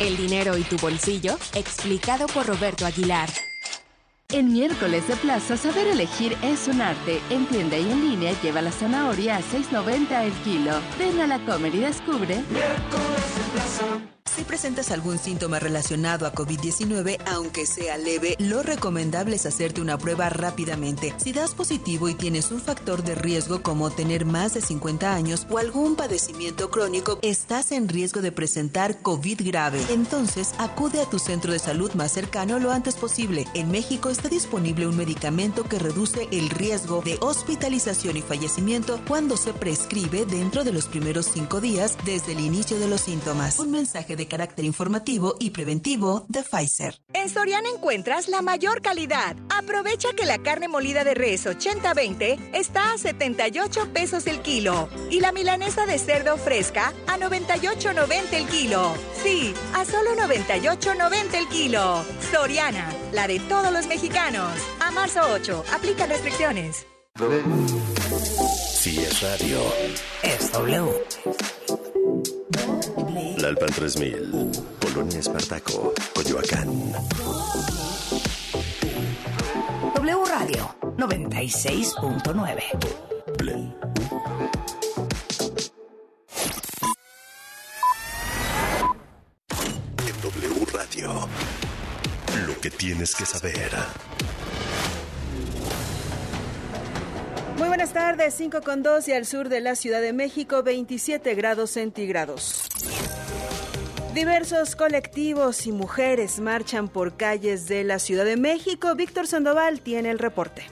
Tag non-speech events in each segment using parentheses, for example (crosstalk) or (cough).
El dinero y tu bolsillo, explicado por Roberto Aguilar. En miércoles de plaza, saber elegir es un arte. En tienda y en línea lleva la zanahoria a 6.90 el kilo. Ven a la comer y descubre. Miércoles de. Si presentas algún síntoma relacionado a COVID-19, aunque sea leve, lo recomendable es hacerte una prueba rápidamente. Si das positivo y tienes un factor de riesgo como tener más de 50 años o algún padecimiento crónico, estás en riesgo de presentar COVID grave. Entonces, acude a tu centro de salud más cercano lo antes posible. En México está disponible un medicamento que reduce el riesgo de hospitalización y fallecimiento cuando se prescribe dentro de los primeros cinco días desde el inicio de los síntomas. Un mensaje de carácter informativo y preventivo de Pfizer. En Soriana encuentras la mayor calidad. Aprovecha que la carne molida de res 80-20 está a 78 pesos el kilo y la milanesa de cerdo fresca a 98.90 el kilo. Sí, a solo 98.90 el kilo. Soriana, la de todos los mexicanos. A marzo 8, aplica restricciones. Si es radio, es W. Lalpan 3000, Polonia Espartaco, Coyoacán. W Radio 96.9. En W Radio, lo que tienes que saber. Muy buenas tardes, 5 con 2 y al sur de la Ciudad de México, 27 grados centígrados. Diversos colectivos y mujeres marchan por calles de la Ciudad de México. Víctor Sandoval tiene el reporte.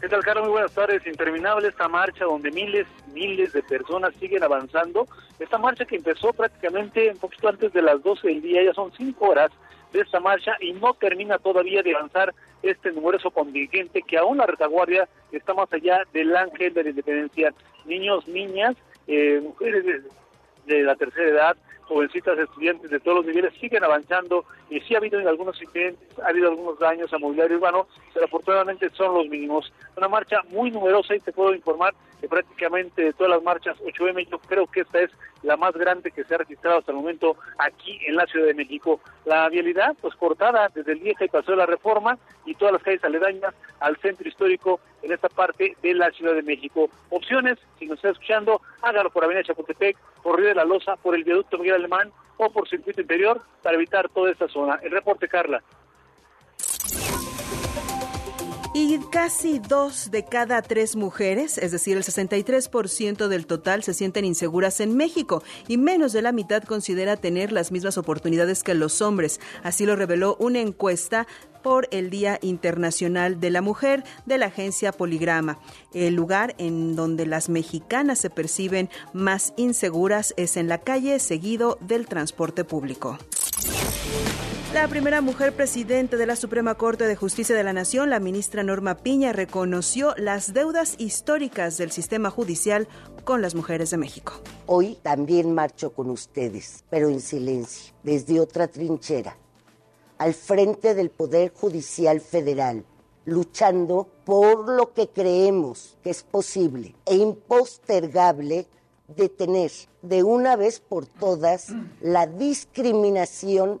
¿Qué tal, Carlos? Muy buenas tardes. Interminable esta marcha donde miles, miles de personas siguen avanzando. Esta marcha que empezó prácticamente un poquito antes de las 12 del día, ya son 5 horas de esta marcha y no termina todavía de avanzar este numeroso contingente que aún la retaguardia está más allá del ángel de la independencia. Niños, niñas, eh, mujeres de, la tercera edad, jovencitas estudiantes de todos los niveles siguen avanzando y sí ha habido algunos incidentes, ha habido algunos daños a mobiliario urbano, pero afortunadamente son los mínimos. Una marcha muy numerosa y te puedo informar que prácticamente de todas las marchas 8M yo creo que esta es la más grande que se ha registrado hasta el momento aquí en la Ciudad de México. La vialidad, pues cortada desde el vieja y pasó de la reforma y todas las calles aledañas al centro histórico en esta parte de la Ciudad de México. Opciones, si nos está escuchando, hágalo por Avenida Chapultepec, por Río de la Loza, por el viaducto Miguel Alemán o por circuito interior para evitar toda esta zona. El reporte, Carla. Y casi dos de cada tres mujeres, es decir, el 63% del total, se sienten inseguras en México y menos de la mitad considera tener las mismas oportunidades que los hombres. Así lo reveló una encuesta por el Día Internacional de la Mujer de la agencia Poligrama. El lugar en donde las mexicanas se perciben más inseguras es en la calle, seguido del transporte público. La primera mujer presidente de la Suprema Corte de Justicia de la Nación, la ministra Norma Piña, reconoció las deudas históricas del sistema judicial con las mujeres de México. Hoy también marcho con ustedes, pero en silencio, desde otra trinchera, al frente del Poder Judicial Federal, luchando por lo que creemos que es posible e impostergable detener de una vez por todas la discriminación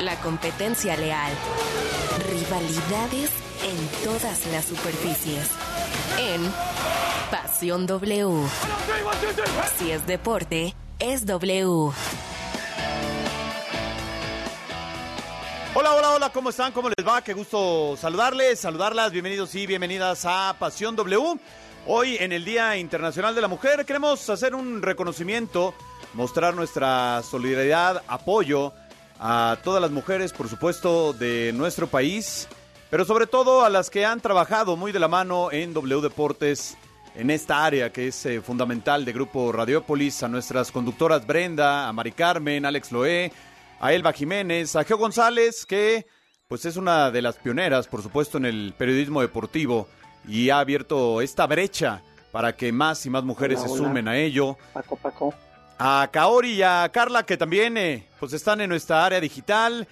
la competencia leal, rivalidades en todas las superficies. En Pasión W. Si es deporte, es W. Hola, hola, hola, ¿cómo están? ¿Cómo les va? Qué gusto saludarles, saludarlas. Bienvenidos y bienvenidas a Pasión W. Hoy en el Día Internacional de la Mujer queremos hacer un reconocimiento, mostrar nuestra solidaridad, apoyo a todas las mujeres, por supuesto, de nuestro país, pero sobre todo a las que han trabajado muy de la mano en W Deportes en esta área que es eh, fundamental de Grupo Radiopolis, a nuestras conductoras Brenda, a Mari Carmen, Alex Loé, a Elba Jiménez, a Geo González, que pues es una de las pioneras, por supuesto, en el periodismo deportivo y ha abierto esta brecha para que más y más mujeres se sumen a ello. Paco, Paco. A Kaori y a Carla, que también eh, pues están en nuestra área digital.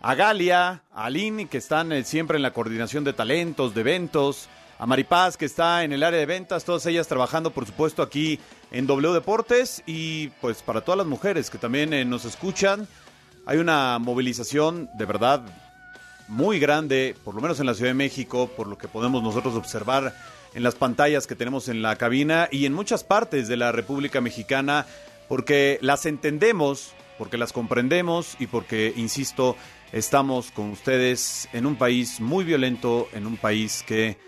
A Galia, a Aline, que están eh, siempre en la coordinación de talentos, de eventos. A Maripaz, que está en el área de ventas, todas ellas trabajando, por supuesto, aquí en W Deportes y pues para todas las mujeres que también eh, nos escuchan, hay una movilización de verdad muy grande, por lo menos en la Ciudad de México, por lo que podemos nosotros observar en las pantallas que tenemos en la cabina y en muchas partes de la República Mexicana, porque las entendemos, porque las comprendemos y porque, insisto, estamos con ustedes en un país muy violento, en un país que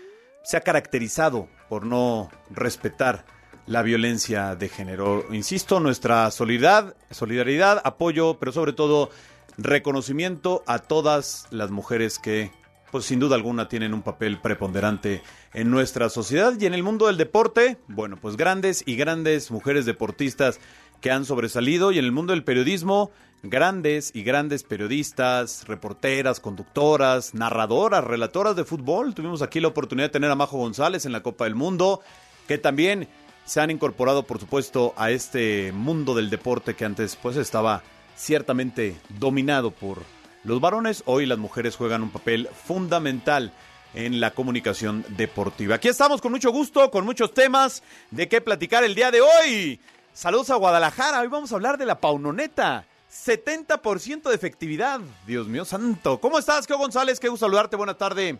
se ha caracterizado por no respetar la violencia de género. Insisto, nuestra solidaridad, solidaridad, apoyo, pero sobre todo reconocimiento a todas las mujeres que, pues sin duda alguna, tienen un papel preponderante en nuestra sociedad y en el mundo del deporte. Bueno, pues grandes y grandes mujeres deportistas que han sobresalido y en el mundo del periodismo, grandes y grandes periodistas, reporteras, conductoras, narradoras, relatoras de fútbol. Tuvimos aquí la oportunidad de tener a Majo González en la Copa del Mundo, que también se han incorporado, por supuesto, a este mundo del deporte que antes pues estaba ciertamente dominado por los varones. Hoy las mujeres juegan un papel fundamental en la comunicación deportiva. Aquí estamos con mucho gusto, con muchos temas de qué platicar el día de hoy. Saludos a Guadalajara, hoy vamos a hablar de la paunoneta. 70% de efectividad. Dios mío santo. ¿Cómo estás, Keo González? Qué gusto saludarte. Buena tarde.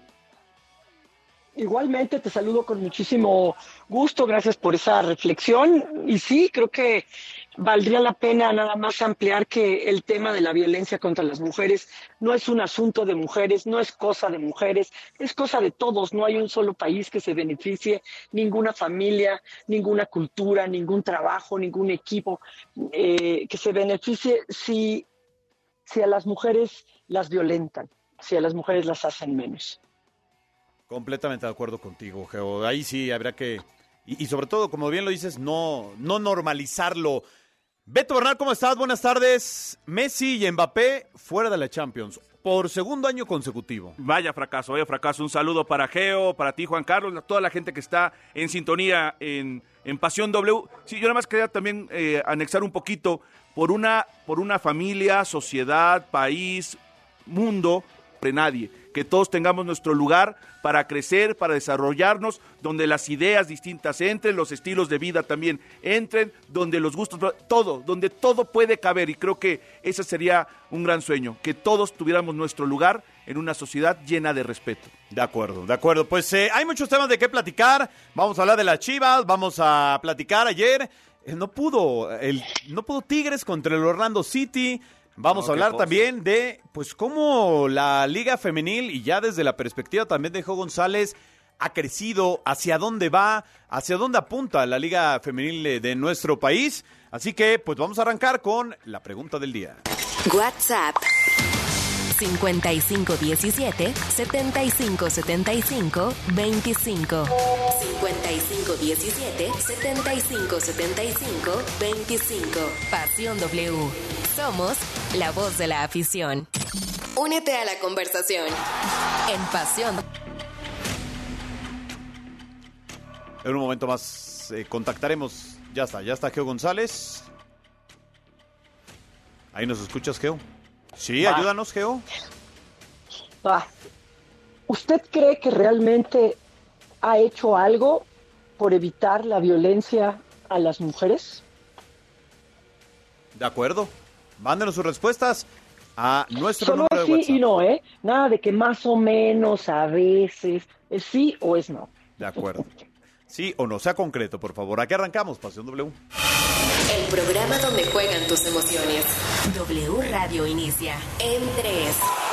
Igualmente te saludo con muchísimo gusto, gracias por esa reflexión. Y sí, creo que valdría la pena nada más ampliar que el tema de la violencia contra las mujeres no es un asunto de mujeres, no es cosa de mujeres, es cosa de todos. No hay un solo país que se beneficie, ninguna familia, ninguna cultura, ningún trabajo, ningún equipo eh, que se beneficie si, si a las mujeres las violentan, si a las mujeres las hacen menos. Completamente de acuerdo contigo, Geo. Ahí sí habrá que, y, sobre todo, como bien lo dices, no, no normalizarlo. Beto Bernal, ¿cómo estás? Buenas tardes. Messi y Mbappé fuera de la Champions por segundo año consecutivo. Vaya fracaso, vaya fracaso. Un saludo para Geo, para ti, Juan Carlos, toda la gente que está en sintonía en, en Pasión W. Sí, yo nada más quería también eh, anexar un poquito por una, por una familia, sociedad, país, mundo, pre nadie que todos tengamos nuestro lugar para crecer, para desarrollarnos, donde las ideas distintas entren, los estilos de vida también entren, donde los gustos, todo, donde todo puede caber. Y creo que ese sería un gran sueño, que todos tuviéramos nuestro lugar en una sociedad llena de respeto. De acuerdo, de acuerdo. Pues eh, hay muchos temas de qué platicar. Vamos a hablar de las Chivas, vamos a platicar ayer. Eh, no pudo, no pudo Tigres contra el Orlando City. Vamos a hablar también de, pues, cómo la Liga Femenil, y ya desde la perspectiva también de Jo González, ha crecido, hacia dónde va, hacia dónde apunta la Liga Femenil de nuestro país. Así que, pues, vamos a arrancar con la pregunta del día. WhatsApp 5517 7575 25 5517 7575 25 Pasión W. Somos la voz de la afición. Únete a la conversación en Pasión. En un momento más eh, contactaremos. Ya está, ya está Geo González. Ahí nos escuchas, Geo. Sí, ayúdanos, Geo. ¿Usted cree que realmente ha hecho algo por evitar la violencia a las mujeres? De acuerdo. Mándenos sus respuestas a nuestro Solo número de sí y no, ¿eh? Nada de que más o menos a veces es sí o es no. De acuerdo. Sí o no, sea concreto, por favor. Aquí arrancamos, Pasión W. El programa donde juegan tus emociones. W Radio inicia en 3.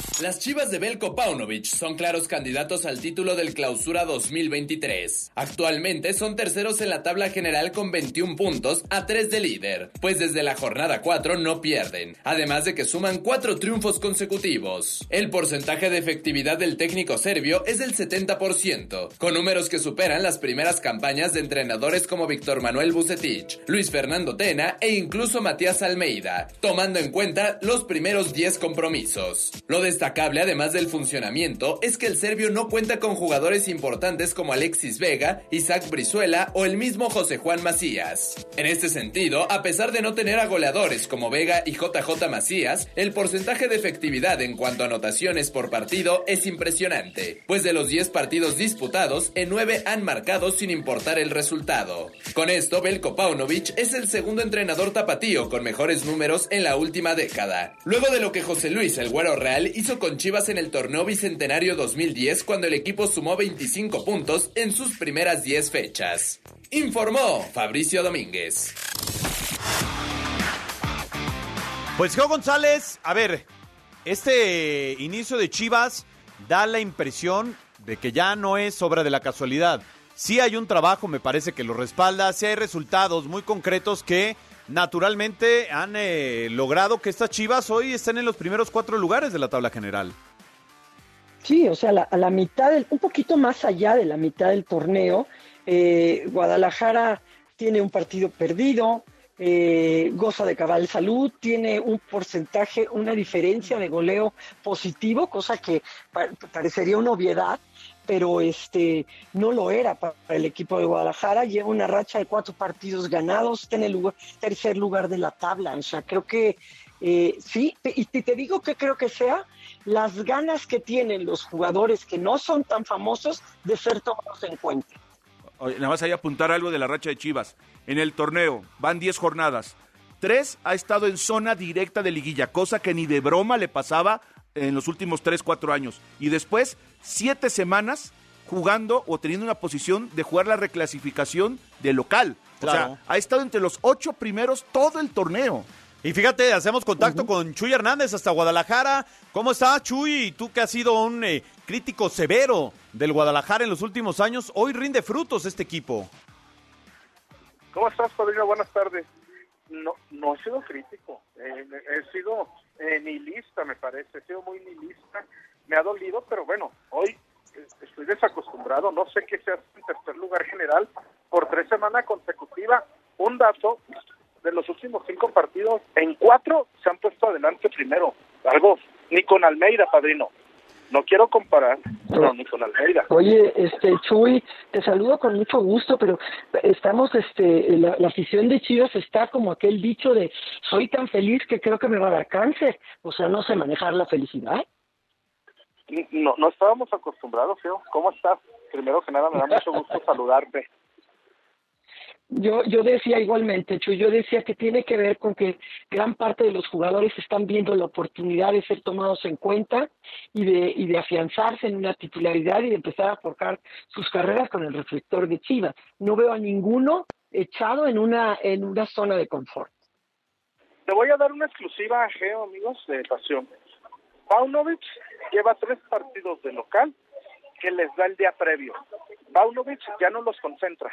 Las Chivas de Belko Paunovic son claros candidatos al título del Clausura 2023. Actualmente son terceros en la tabla general con 21 puntos a 3 de líder, pues desde la jornada 4 no pierden, además de que suman 4 triunfos consecutivos. El porcentaje de efectividad del técnico serbio es del 70%, con números que superan las primeras campañas de entrenadores como Víctor Manuel Bucetich, Luis Fernando Tena e incluso Matías Almeida, tomando en cuenta los primeros 10 compromisos. Lo además del funcionamiento, es que el serbio no cuenta con jugadores importantes como Alexis Vega, Isaac Brizuela o el mismo José Juan Macías. En este sentido, a pesar de no tener a goleadores como Vega y JJ Macías, el porcentaje de efectividad en cuanto a anotaciones por partido es impresionante, pues de los 10 partidos disputados, en 9 han marcado sin importar el resultado. Con esto, Belko Paunovic es el segundo entrenador tapatío con mejores números en la última década. Luego de lo que José Luis El Güero Real hizo con Chivas en el torneo bicentenario 2010 cuando el equipo sumó 25 puntos en sus primeras 10 fechas. Informó Fabricio Domínguez. Pues Geo González, a ver, este inicio de Chivas da la impresión de que ya no es obra de la casualidad. Sí hay un trabajo, me parece que lo respalda, sí hay resultados muy concretos que naturalmente han eh, logrado que estas Chivas hoy estén en los primeros cuatro lugares de la tabla general. Sí, o sea, la, a la mitad, del, un poquito más allá de la mitad del torneo, eh, Guadalajara tiene un partido perdido, eh, goza de cabal salud, tiene un porcentaje, una diferencia de goleo positivo, cosa que pa parecería una obviedad, pero este no lo era para el equipo de Guadalajara. Lleva una racha de cuatro partidos ganados, está en el lugar, tercer lugar de la tabla. O sea, creo que eh, sí, y te, digo que creo que sea las ganas que tienen los jugadores que no son tan famosos de ser tomados en cuenta. Nada más hay apuntar algo de la racha de Chivas. En el torneo van 10 jornadas. Tres ha estado en zona directa de liguilla, cosa que ni de broma le pasaba en los últimos 3, 4 años. Y después, siete semanas jugando o teniendo una posición de jugar la reclasificación de local. Claro. O sea, ha estado entre los ocho primeros todo el torneo. Y fíjate, hacemos contacto uh -huh. con Chuy Hernández hasta Guadalajara. ¿Cómo estás, Chuy? Tú que has sido un eh, crítico severo del Guadalajara en los últimos años, hoy rinde frutos este equipo. ¿Cómo estás, Padrino? Buenas tardes. No, no he sido crítico, eh, he sido eh, nihilista, me parece, he sido muy nihilista. Me ha dolido, pero bueno, hoy estoy desacostumbrado, no sé qué se hace en tercer lugar general por tres semanas consecutivas. Un dato, de los últimos cinco partidos, en cuatro se han puesto adelante primero. Algo, ni con Almeida, padrino. No quiero comparar, pero ni con Almeida. Oye, este Chuy, te saludo con mucho gusto, pero estamos, este, la, la afición de Chivas está como aquel dicho de soy tan feliz que creo que me va a dar cáncer. O sea, no sé manejar la felicidad. No, no estábamos acostumbrados, Feo. ¿Cómo estás? Primero que nada, me da mucho gusto (laughs) saludarte. Yo, yo decía igualmente, yo decía que tiene que ver con que gran parte de los jugadores están viendo la oportunidad de ser tomados en cuenta y de, y de afianzarse en una titularidad y de empezar a forjar sus carreras con el reflector de Chivas. No veo a ninguno echado en una, en una zona de confort. Te voy a dar una exclusiva, Geo, amigos de Pasión. Paunovic lleva tres partidos de local que les da el día previo. Paunovic ya no los concentra.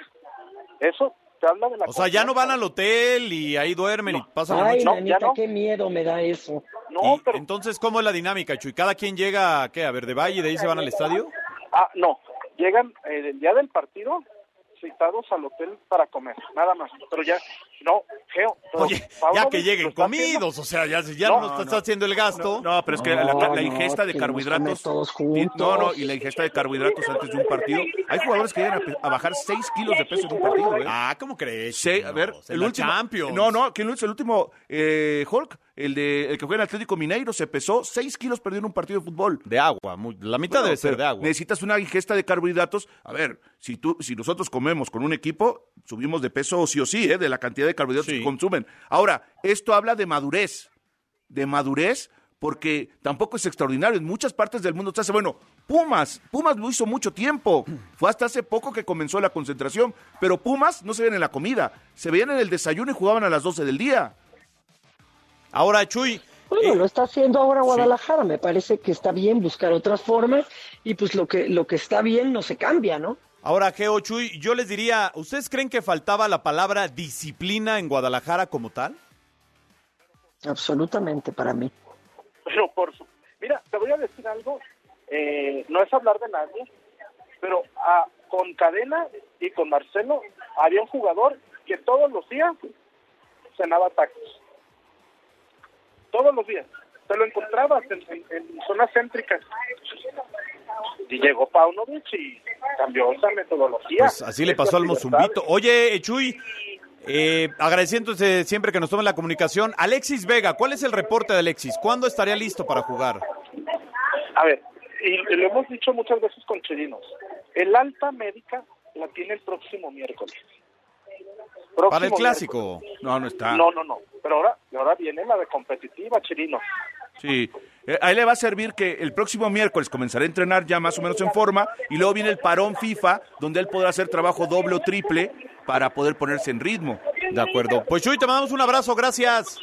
Eso te habla de la O sea, ya no van al hotel y ahí duermen no. y pasan la Ay, noche. no, no. qué miedo me da eso. No, y, pero... Entonces, ¿cómo es la dinámica, Chuy? ¿Cada quien llega, qué, a Verde Valle y de ahí se van al estadio? Ah, no. Llegan eh, el día del partido citados al hotel para comer, nada más. Pero ya, no, Geo. Oye, ya que lleguen comidos, o sea, ya, ya no, no, está haciendo el gasto. No, pero es que la, la, ingesta de carbohidratos. no, no, y la ingesta de carbohidratos antes de un partido. Hay jugadores que llegan a, a bajar 6 kilos de peso en un partido, ¿eh? Ah, ¿cómo crees? Sí, a ver, el último. Champions. No, no, que el, el último eh, Hulk el de el que juega en Atlético Mineiro, se pesó 6 kilos perdiendo un partido de fútbol. De agua, la mitad debe ser de agua. Necesitas una ingesta de carbohidratos. A ver, si tú, si nosotros comemos con un equipo, subimos de peso sí o sí, ¿eh? de la cantidad de carbohidratos que consumen. Ahora, esto habla de madurez, de madurez porque tampoco es extraordinario. En muchas partes del mundo se hace, bueno, Pumas, Pumas lo hizo mucho tiempo. Fue hasta hace poco que comenzó la concentración, pero Pumas no se ven en la comida, se veían en el desayuno y jugaban a las 12 del día. Ahora, Chuy. Bueno, lo está haciendo ahora Guadalajara. Me parece que está bien buscar otras formas y pues lo que, lo que está bien no se cambia, ¿no? Ahora, Geo Chuy, yo les diría, ¿ustedes creen que faltaba la palabra disciplina en Guadalajara como tal? Absolutamente para mí. Pero por su... Mira, te voy a decir algo, eh, no es hablar de nadie, pero a, con Cadena y con Marcelo había un jugador que todos los días cenaba tacos. Todos los días. Te lo encontrabas en, zonas céntricas. Y llegó Paunovic y cambió esa metodología. Pues así le pasó al Mozumbito. Oye, Chuy, eh, agradeciéndose siempre que nos tomen la comunicación. Alexis Vega, ¿cuál es el reporte de Alexis? ¿Cuándo estaría listo para jugar? A ver, y lo hemos dicho muchas veces con Chirinos. El alta médica la tiene el próximo miércoles. Para el clásico. No, no está. No, no, no. Pero ahora, ahora viene la de competitiva, Chirino. Sí, eh, ahí le va a servir que el próximo miércoles comenzará a entrenar ya más o menos en forma y luego viene el parón FIFA donde él podrá hacer trabajo doble o triple para poder ponerse en ritmo. De acuerdo. Pues Chuy, te mandamos un abrazo, gracias.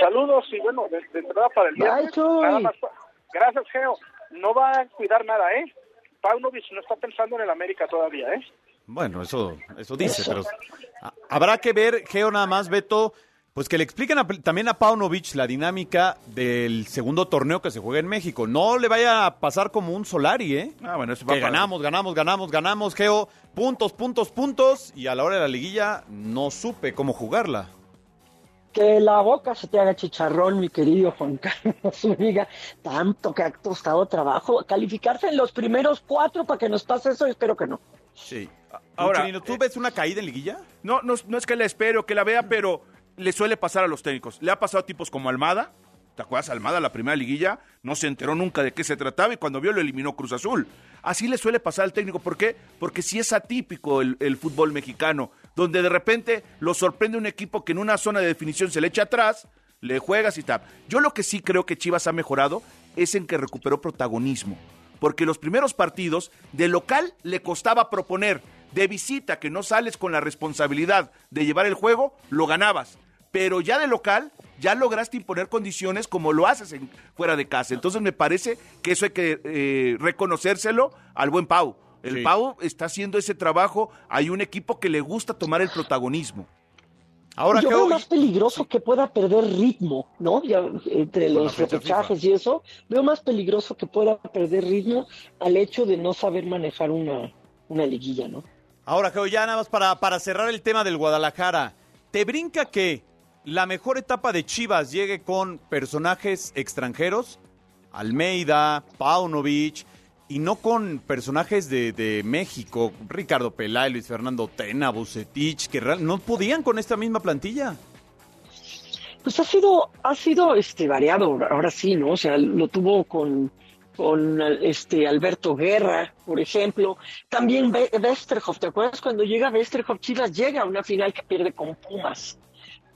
Saludos y bueno, de, entrada para el día. gracias, Geo. No va a cuidar nada, ¿eh? Paunovic no está pensando en el América todavía, ¿eh? Bueno, eso, eso dice, pero habrá que ver, Geo, nada más, Beto, pues que le expliquen también a Paunovic la dinámica del segundo torneo que se juega en México. No le vaya a pasar como un Solari, ¿eh? Ah, bueno, eso que ganamos, ganamos, ganamos, ganamos, Geo. Puntos, puntos, puntos. Y a la hora de la liguilla no supe cómo jugarla. Que la boca se te haga chicharrón, mi querido Juan Carlos (laughs) Zúñiga. Tanto que ha costado trabajo calificarse en los primeros cuatro para que nos pase eso. Espero que no. Sí. Ahora, ¿tú ves una caída en liguilla? No, no, no es que la espero, que la vea, pero le suele pasar a los técnicos. Le ha pasado a tipos como Almada. ¿Te acuerdas? Almada, la primera liguilla, no se enteró nunca de qué se trataba y cuando vio lo eliminó Cruz Azul. Así le suele pasar al técnico. ¿Por qué? Porque sí es atípico el, el fútbol mexicano, donde de repente lo sorprende un equipo que en una zona de definición se le echa atrás, le juegas y tal. Yo lo que sí creo que Chivas ha mejorado es en que recuperó protagonismo. Porque los primeros partidos, de local le costaba proponer, de visita, que no sales con la responsabilidad de llevar el juego, lo ganabas pero ya de local ya lograste imponer condiciones como lo haces en, fuera de casa. Entonces me parece que eso hay que eh, reconocérselo al buen Pau. El Pau está haciendo ese trabajo, hay un equipo que le gusta tomar el protagonismo. Ahora Yo veo más peligroso que pueda perder ritmo, ¿no? entre los repechajes y eso, veo más peligroso que pueda perder ritmo al hecho de no saber manejar una, una liguilla, ¿no? Ahora, Geo, ya nada más para, para cerrar el tema del Guadalajara, ¿te brinca que la mejor etapa de Chivas llegue con personajes extranjeros, Almeida, Paunovic, y no con personajes de, México, Ricardo Pelay, Luis Fernando Tena, Bucetich, que no podían con esta misma plantilla. Pues ha sido, ha sido este variado, ahora sí, ¿no? O sea, lo tuvo con, con este Alberto Guerra, por ejemplo. También Westerhoff, ¿te acuerdas cuando llega Westerhoff? Chivas llega a una final que pierde con Pumas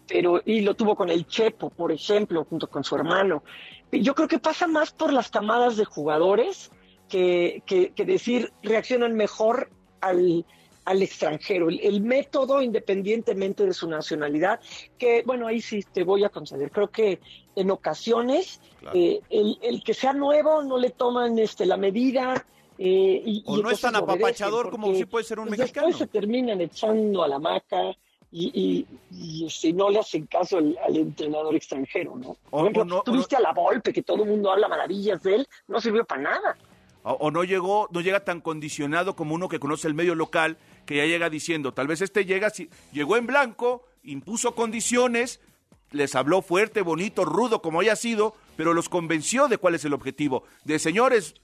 pero y lo tuvo con el Chepo, por ejemplo, junto con su hermano. Yo creo que pasa más por las camadas de jugadores que, que, decir reaccionan mejor al, al extranjero. El, método, independientemente de su nacionalidad, que bueno, ahí sí te voy a conceder. Creo que en ocasiones eh, el, el, que sea nuevo no le toman este, la medida. Eh, y, o no es tan apapachador como si puede ser un pues, mexicano. Después se terminan echando a la maca y, y, si no le hacen caso al, entrenador extranjero, ¿no? Por ejemplo, tuviste a la Volpe, que todo el mundo habla maravillas de él, no sirvió para nada. O, no llegó, no llega tan condicionado como uno que conoce el medio local, que ya llega diciendo, tal vez este llega, si, llegó en blanco, impuso condiciones, les habló fuerte, bonito, rudo, como haya sido, pero los convenció de cuál es el objetivo. De señores,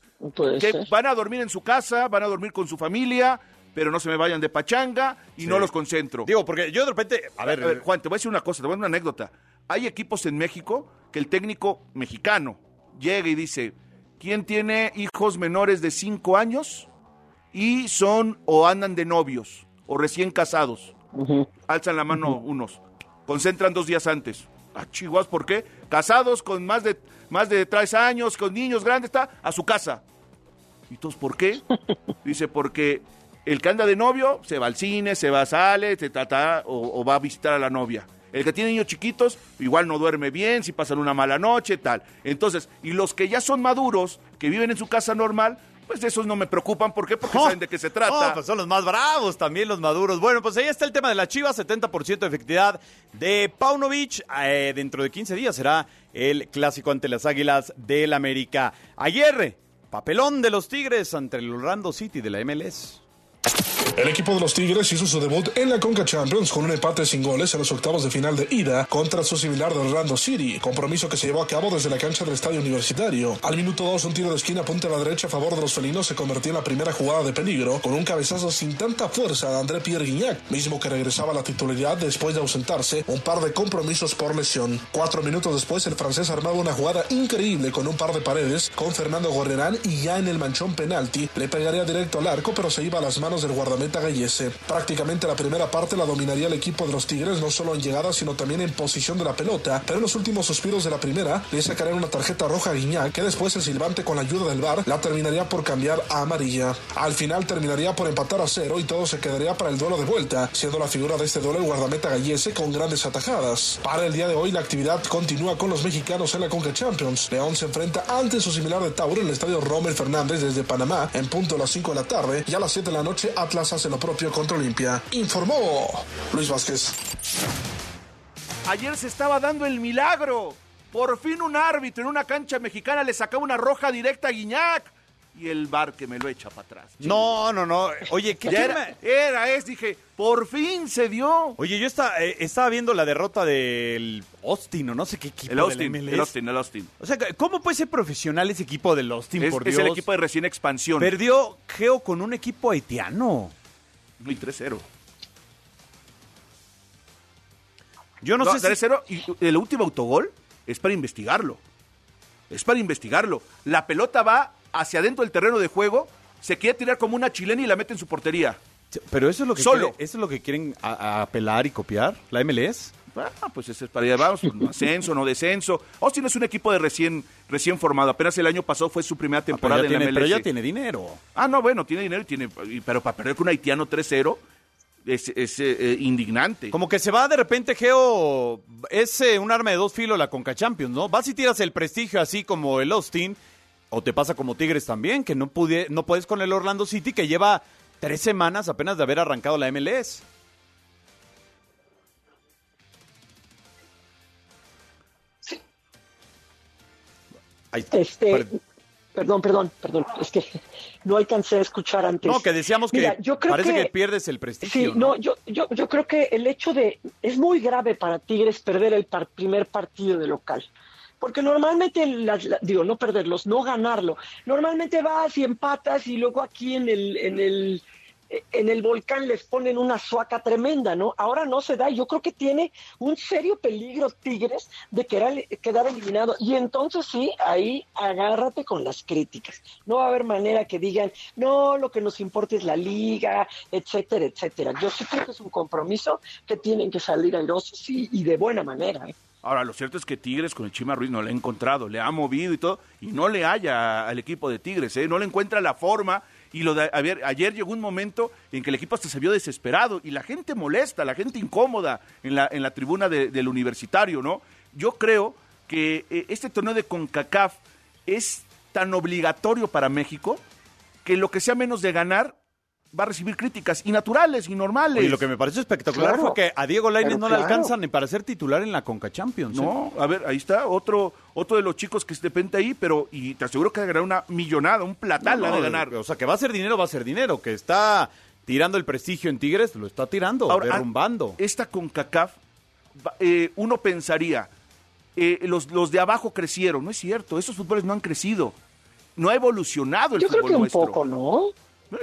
que van a dormir en su casa, van a dormir con su familia, pero no se me vayan de pachanga y no los concentro. Digo, porque yo de repente, a ver, Juan, te voy a decir una cosa, te voy a dar una anécdota. hay equipos en México que el técnico mexicano llega y dice, ¿quién tiene hijos menores de 5 años y son o andan de novios o recién casados? Alzan la mano unos, concentran dos días antes. Ah, chihuas, ¿por qué? Casados con más de, más de tres años, con niños grandes, está a su casa. ¿Y todos por qué? (laughs) Dice, porque el que anda de novio se va al cine, se va a sale, se trata o, o va a visitar a la novia. El que tiene niños chiquitos, igual no duerme bien, si pasan una mala noche, tal. Entonces, y los que ya son maduros, que viven en su casa normal, pues esos no me preocupan. ¿Por qué? Porque (laughs) saben de qué se trata. Oh, pues son los más bravos también, los maduros. Bueno, pues ahí está el tema de la Chivas, 70% de efectividad de Paunovic. Eh, dentro de 15 días será el clásico ante las Águilas del América. Ayer, papelón de los Tigres ante el Orlando City de la MLS. El equipo de los Tigres hizo su debut en la Conca Champions con un empate sin goles en los octavos de final de ida contra su similar de Orlando City, compromiso que se llevó a cabo desde la cancha del estadio universitario. Al minuto 2, un tiro de esquina punta a la derecha a favor de los felinos se convirtió en la primera jugada de peligro con un cabezazo sin tanta fuerza de André Pierre Guignac, mismo que regresaba a la titularidad después de ausentarse un par de compromisos por lesión. Cuatro minutos después, el francés armaba una jugada increíble con un par de paredes con Fernando Gorrerán y ya en el manchón penalti le pegaría directo al arco, pero se iba a las manos del guardameta Gallese. Prácticamente la primera parte la dominaría el equipo de los Tigres, no solo en llegada, sino también en posición de la pelota, pero en los últimos suspiros de la primera le sacarían una tarjeta roja a Guiñac, que después el silbante con la ayuda del VAR la terminaría por cambiar a amarilla. Al final terminaría por empatar a cero y todo se quedaría para el duelo de vuelta, siendo la figura de este duelo el guardameta Gallese con grandes atajadas. Para el día de hoy la actividad continúa con los mexicanos en la Conca Champions. León se enfrenta ante su similar de Tauro en el estadio Rommel Fernández desde Panamá en punto a las 5 de la tarde y a las 7 de la noche Atlas hace lo propio contra Olimpia. Informó Luis Vázquez. Ayer se estaba dando el milagro. Por fin un árbitro en una cancha mexicana le sacaba una roja directa a Guiñac. Y el bar que me lo echa para atrás. No, no, no. Oye, ¿qué Ya era, era, es, dije, por fin se dio. Oye, yo estaba, eh, estaba viendo la derrota del Austin, o no sé qué equipo El de la Austin, MLS. el Austin, el Austin. O sea, ¿cómo puede ser profesional ese equipo del Austin, Es, por es Dios? el equipo de recién expansión. Perdió Geo con un equipo haitiano. Y 3-0. Yo no, No, sé si... 3-0 y el último autogol es para investigarlo. Es para investigarlo. La pelota va hacia adentro del terreno de juego, se quiere tirar como una chilena y la mete en su portería. Pero eso es lo que Solo. quiere- eso es lo que quieren a- a apelar y copiar, la MLS. Ah, pues ese es para allá vamos, no ascenso, no descenso. Austin es un equipo de recién, recién formado. Apenas el año pasado fue su primera Pero temporada en la tiene, MLS. pero ya tiene dinero. Ah, no, bueno, tiene dinero y tiene. Pero para perder con un haitiano 3-0 es, es, eh, eh, indignante. Como que se va de repente, Geo, es eh, un arma de dos filos la Conca Champions, ¿no? Vas y tiras el prestigio así como el Austin, o te pasa como Tigres también, que no, pude, no puedes con el Orlando City, que lleva tres semanas apenas de haber arrancado la MLS. Ahí- Este, per- perdón, perdón, perdón, es que no alcancé a escuchar antes. no, que decíamos que Mira, yo creo parece que... pierdes el prestigio. Sí, no, yo, yo, yo creo que el hecho de... Es muy grave para Tigres perder el par- primer partido de local. Porque normalmente, las- la- digo, no perderlos, no ganarlo. Normalmente vas y empatas y luego aquí en el, en el, en el volcán les ponen una suaca tremenda, ¿no? Ahora no se da. Yo creo que tiene un serio peligro Tigres de quedar, quedar eliminado. Y entonces sí, ahí agárrate con las críticas. No va a haber manera que digan, no, lo que nos importa es la liga, etcétera, etcétera. Yo sí creo que es un compromiso que tienen que salir airosos y, y de buena manera. ¿eh? Ahora, lo cierto es que Tigres con el Chima Ruiz no le ha encontrado, le ha movido y todo, y no le haya al equipo de Tigres, ¿eh? no le encuentra la forma. Y lo de, ayer llegó un momento en que el equipo hasta se vio desesperado y la gente molesta, la gente incómoda en la, en la tribuna de- del universitario, ¿no? Yo creo que eh, este torneo de CONCACAF es tan obligatorio para México que lo que sea menos de ganar va a recibir críticas y naturales y normales. Oye, lo que me pareció espectacular Claro. fue que a Diego Lainez no le alcanzan ni para ser titular en la Conca Champions. ¿eh? No, a ver, ahí está otro otro de los chicos que se depende ahí, pero y te aseguro que va a ganar una millonada, un platal la No, de no, ganar. O sea, que va a ser dinero, va a ser dinero. Que está tirando el prestigio en Tigres, lo está tirando, Ahora, derrumbando. Esta CONCACAF, eh, uno pensaría, eh, los, los de abajo crecieron, no es cierto, esos fútboles no han crecido, no ha evolucionado el Yo creo fútbol que un nuestro. poco, ¿no?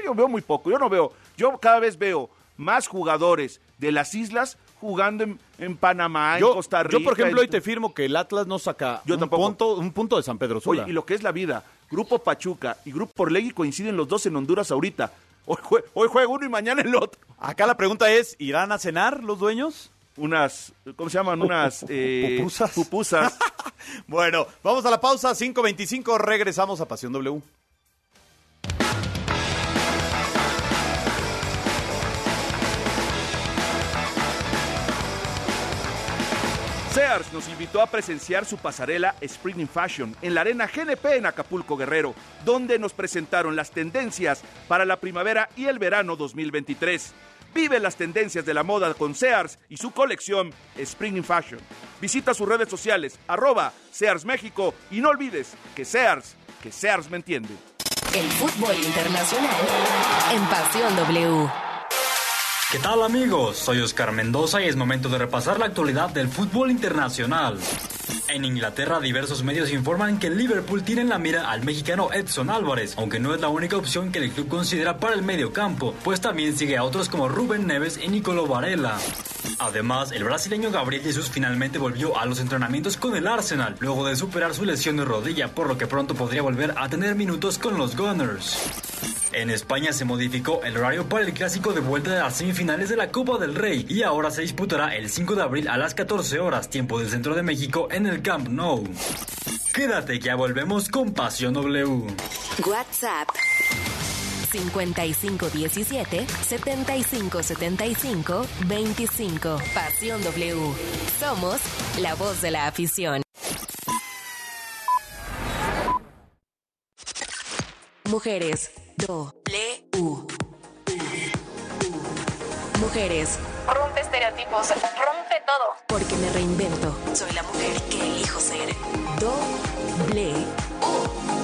Yo veo muy poco, yo no veo, yo cada vez veo más jugadores de las islas jugando en, en Panamá, Yo, en Costa Rica. yo, por ejemplo, en- hoy te firmo que el Atlas no saca Yo un, tampoco. punto, un punto de San Pedro Sula. Oye, y lo que es la vida, Grupo Pachuca y Grupo Orlegui coinciden los dos en Honduras ahorita. Hoy, jue- hoy juega uno y mañana el otro. Acá la pregunta es, ¿irán a cenar los dueños? Unas, ¿cómo se llaman? Unas eh, Pupusas. pupusas. (laughs) Bueno, vamos a la pausa, 5.25, regresamos a Pasión W. Sears nos invitó a presenciar su pasarela Spring in Fashion en la arena GNP en Acapulco Guerrero, donde nos presentaron las tendencias para la primavera y el verano 2023. Vive las tendencias de la moda con Sears y su colección Spring in Fashion. Visita sus redes sociales, arroba Sears México y no olvides que Sears, que Sears me entiende. El fútbol internacional en Pasión W. ¿Qué tal amigos? Soy Oscar Mendoza y es momento de repasar la actualidad del fútbol internacional. En Inglaterra, diversos medios informan que el Liverpool tiene en la mira al mexicano Edson Álvarez, aunque no es la única opción que el club considera para el medio campo, pues también sigue a otros como Rubén Neves y Nicolo Varela. Además, el brasileño Gabriel Jesús finalmente volvió a los entrenamientos con el Arsenal, luego de superar su lesión de rodilla, por lo que pronto podría volver a tener minutos con los Gunners. En España se modificó el horario para el clásico de vuelta de las semifinales de la Copa del Rey y ahora se disputará el 5 de abril a las 14 horas, tiempo del centro de México, el Camp Nou. Quédate que ya volvemos con Pasión W. WhatsApp 5517 7575 25. Pasión W. Somos la voz de la afición. Mujeres. W. Mujeres. Rompe estereotipos, rompe todo. Porque me reinvento. Soy la mujer que elijo ser. Doble.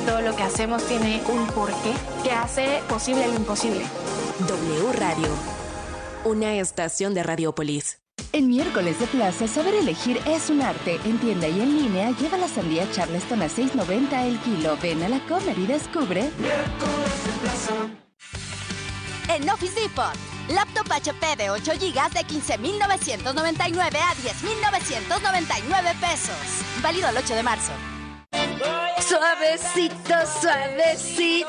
Todo lo que hacemos tiene un porqué que hace posible lo imposible. W Radio. Una estación de Radiopolis. En miércoles de plaza, saber elegir es un arte. En tienda y en línea, lleva la sandía Charleston a 6.90 el kilo. Ven a la Comer y descubre. En Office Depot, laptop HP de 8 GB de 15.999 a 10.999 pesos. Válido el 8 de marzo. Suavecito, suavecito.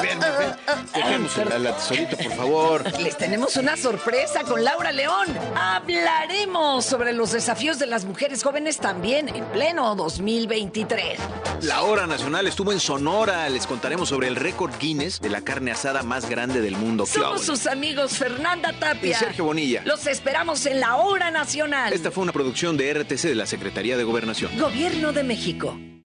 Ven, ven. Dejemos la, la por favor. Les tenemos una sorpresa con Laura León. Hablaremos sobre los desafíos de las mujeres jóvenes también en pleno 2023. La hora nacional estuvo en Sonora. Les contaremos sobre el récord Guinness de la carne asada más grande del mundo. ¡Qué Somos sus amigos Fernanda Tapia Y Sergio Bonilla. Los esperamos en la hora nacional. Esta fue una producción de RTC de la Secretaría de Gobernación. Gobierno de México.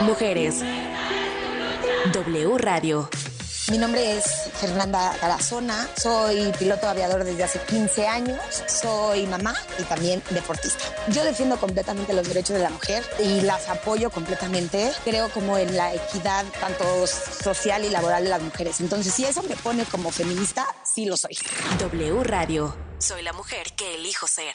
Mujeres. W Radio. Mi nombre es Fernanda Tarazona, soy piloto aviador desde hace 15 años, soy mamá y también deportista. Yo defiendo completamente los derechos de la mujer y las apoyo completamente. Creo como en la equidad tanto social y laboral de las mujeres. Entonces, si eso me pone como feminista, sí lo soy. W Radio. Soy la mujer que elijo ser.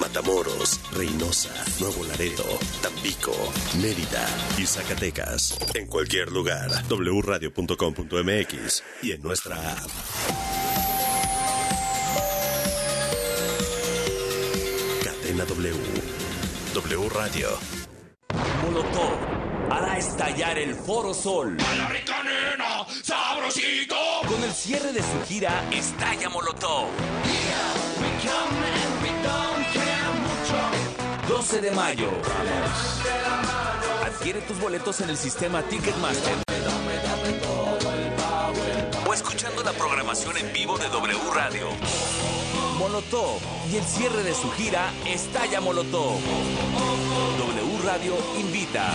Matamoros, Reynosa, Nuevo Laredo, Tampico, Mérida y Zacatecas. En cualquier lugar, wradio.com.mx y en nuestra app. Cadena W. W Radio. Molotov hará estallar el Foro Sol. ¡A la rica nena! ¡Sabrosito! Con el cierre de su gira Estalla Molotov. 12 de mayo. Adquiere tus boletos en el sistema Ticketmaster. O escuchando la programación en vivo de W Radio. Molotov y el cierre de su gira Estalla Molotov. W Radio invita.